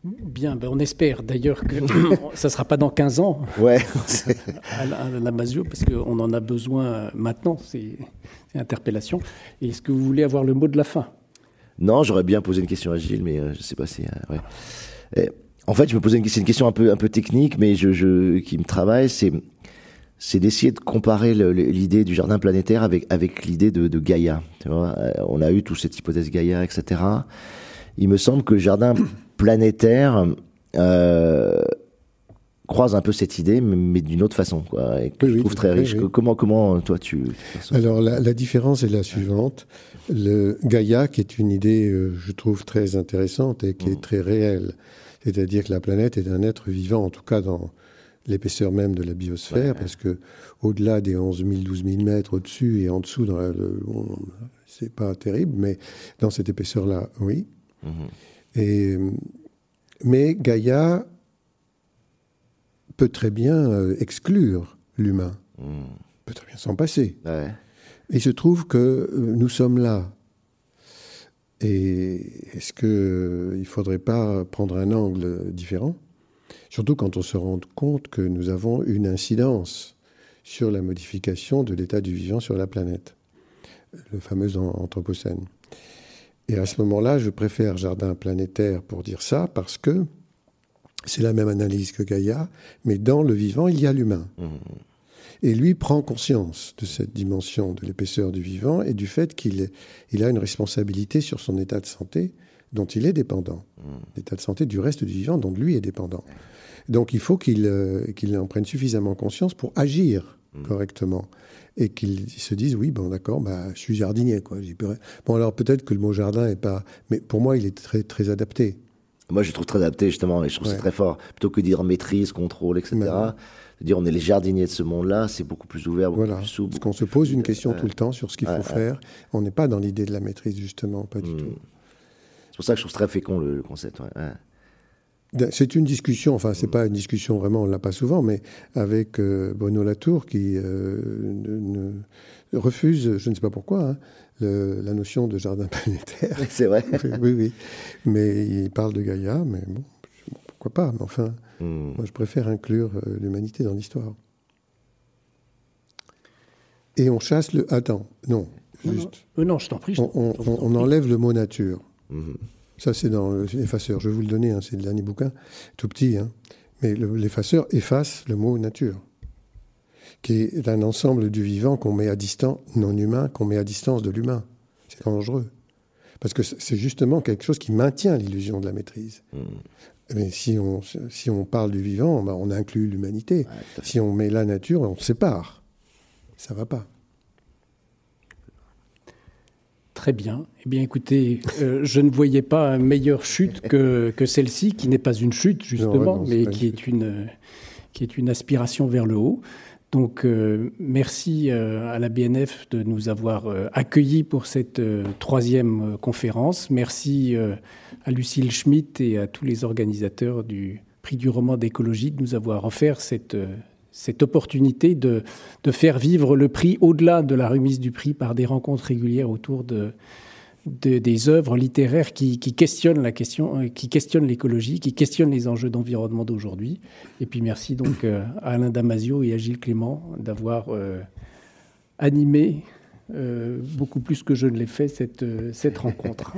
Bien, ben on espère d'ailleurs que [LAUGHS] ça ne sera pas dans 15 ans ouais. [LAUGHS] à, la, Masio, parce qu'on en a besoin maintenant, c'est interpellation. Est-ce que vous voulez avoir le mot de la fin? Non, j'aurais bien posé une question à Gilles, mais euh, je ne sais pas si. ouais. en fait, je me posais une, une question un peu, un peu technique, mais je, je, qui me travaille. C'est c'est d'essayer de comparer l'idée du jardin planétaire avec, avec l'idée de, de, Gaïa. Tu vois euh, on a eu toute cette hypothèse Gaïa, etc. Il me semble que le jardin planétaire euh, croise un peu cette idée, mais, d'une autre façon, quoi, et que je trouve très riche. Comment, comment, toi, tu... Alors, la, la, différence est la suivante. Le Gaïa, qui est une idée, euh, je trouve, très intéressante et qui est mmh. très réelle. C'est-à-dire que la planète est un être vivant, en tout cas dans l'épaisseur même de la biosphère, parce que au-delà des 11 000, 12 000 mètres au-dessus et en dessous, c'est pas terrible, mais dans cette épaisseur-là, oui. Mm-hmm. Et, mais Gaïa peut très bien euh, exclure l'humain, mm. peut très bien s'en passer. Et il se trouve que euh, nous sommes là. Et est-ce qu'il ne faudrait pas prendre un angle différent? Surtout quand on se rend compte que nous avons une incidence sur la modification de l'état du vivant sur la planète, le fameux Anthropocène. Et à ce moment-là, je préfère Jardin planétaire pour dire ça, parce que c'est la même analyse que Gaïa, mais dans le vivant, il y a l'humain. Mmh. Et lui prend conscience de cette dimension de l'épaisseur du vivant et du fait qu'il il a une responsabilité sur son état de santé dont il est dépendant, l'état de santé du reste du vivant dont lui est dépendant. Donc il faut qu'il euh, en prenne suffisamment conscience pour agir correctement et qu'il se dise oui bon d'accord bah je suis jardinier quoi. Bon alors peut-être que le mot jardin est pas mais pour moi il est très très adapté. Moi je trouve très adapté justement et je trouve c'est très fort. Plutôt que dire maîtrise contrôle etc de dire on est les jardiniers de ce monde-là c'est beaucoup plus ouvert beaucoup plus souple parce qu'on se pose une question tout le temps sur ce qu'il faut faire. On n'est pas dans l'idée de la maîtrise justement pas du hmm. tout pour ça que je trouve très fécond le, concept c'est une discussion, enfin c'est pas une discussion vraiment, on l'a pas souvent, mais avec euh, Bruno Latour qui euh, refuse, je ne sais pas pourquoi, hein, la notion de jardin [LAUGHS] planétaire. C'est vrai. oui, oui. Mais il parle de Gaïa, mais bon, pourquoi pas. Mais enfin, hmm. moi je préfère inclure euh, l'humanité dans l'histoire. Et on chasse le. Attends, non, juste. Non, je t'en prie. on, enlève le mot nature. Hmm. Ça, c'est dans l'effaceur. Je vais vous le donner, hein, c'est le dernier bouquin, tout petit. Hein. Mais l'effaceur efface le mot nature, qui est un ensemble du vivant qu'on met à distance, non humain, qu'on met à distance de l'humain. C'est dangereux. Parce que c'est justement quelque chose qui maintient l'illusion de la maîtrise. Hmm. Mais si on, si on parle du vivant, ben, on inclut l'humanité. si on met la nature, on sépare. Ça va pas. Très bien. Eh bien, écoutez, euh, je ne voyais pas une meilleure chute que, que celle-ci, qui n'est pas une chute, justement, mais qui est, une, qui est une aspiration vers le haut. Donc, euh, merci euh, à la BNF de nous avoir accueillis pour cette troisième conférence. Merci à Lucille Schmitt et à tous les organisateurs du prix du roman d'écologie de nous avoir offert cette cette opportunité de, faire vivre le prix au-delà de la remise du prix par des rencontres régulières autour de, des œuvres littéraires qui, questionnent la question, euh, qui questionnent l'écologie, qui questionnent les enjeux d'environnement d'aujourd'hui. Et puis merci donc euh, à Alain Damasio et à Gilles Clément d'avoir euh, animé beaucoup plus que je ne l'ai fait cette, cette rencontre.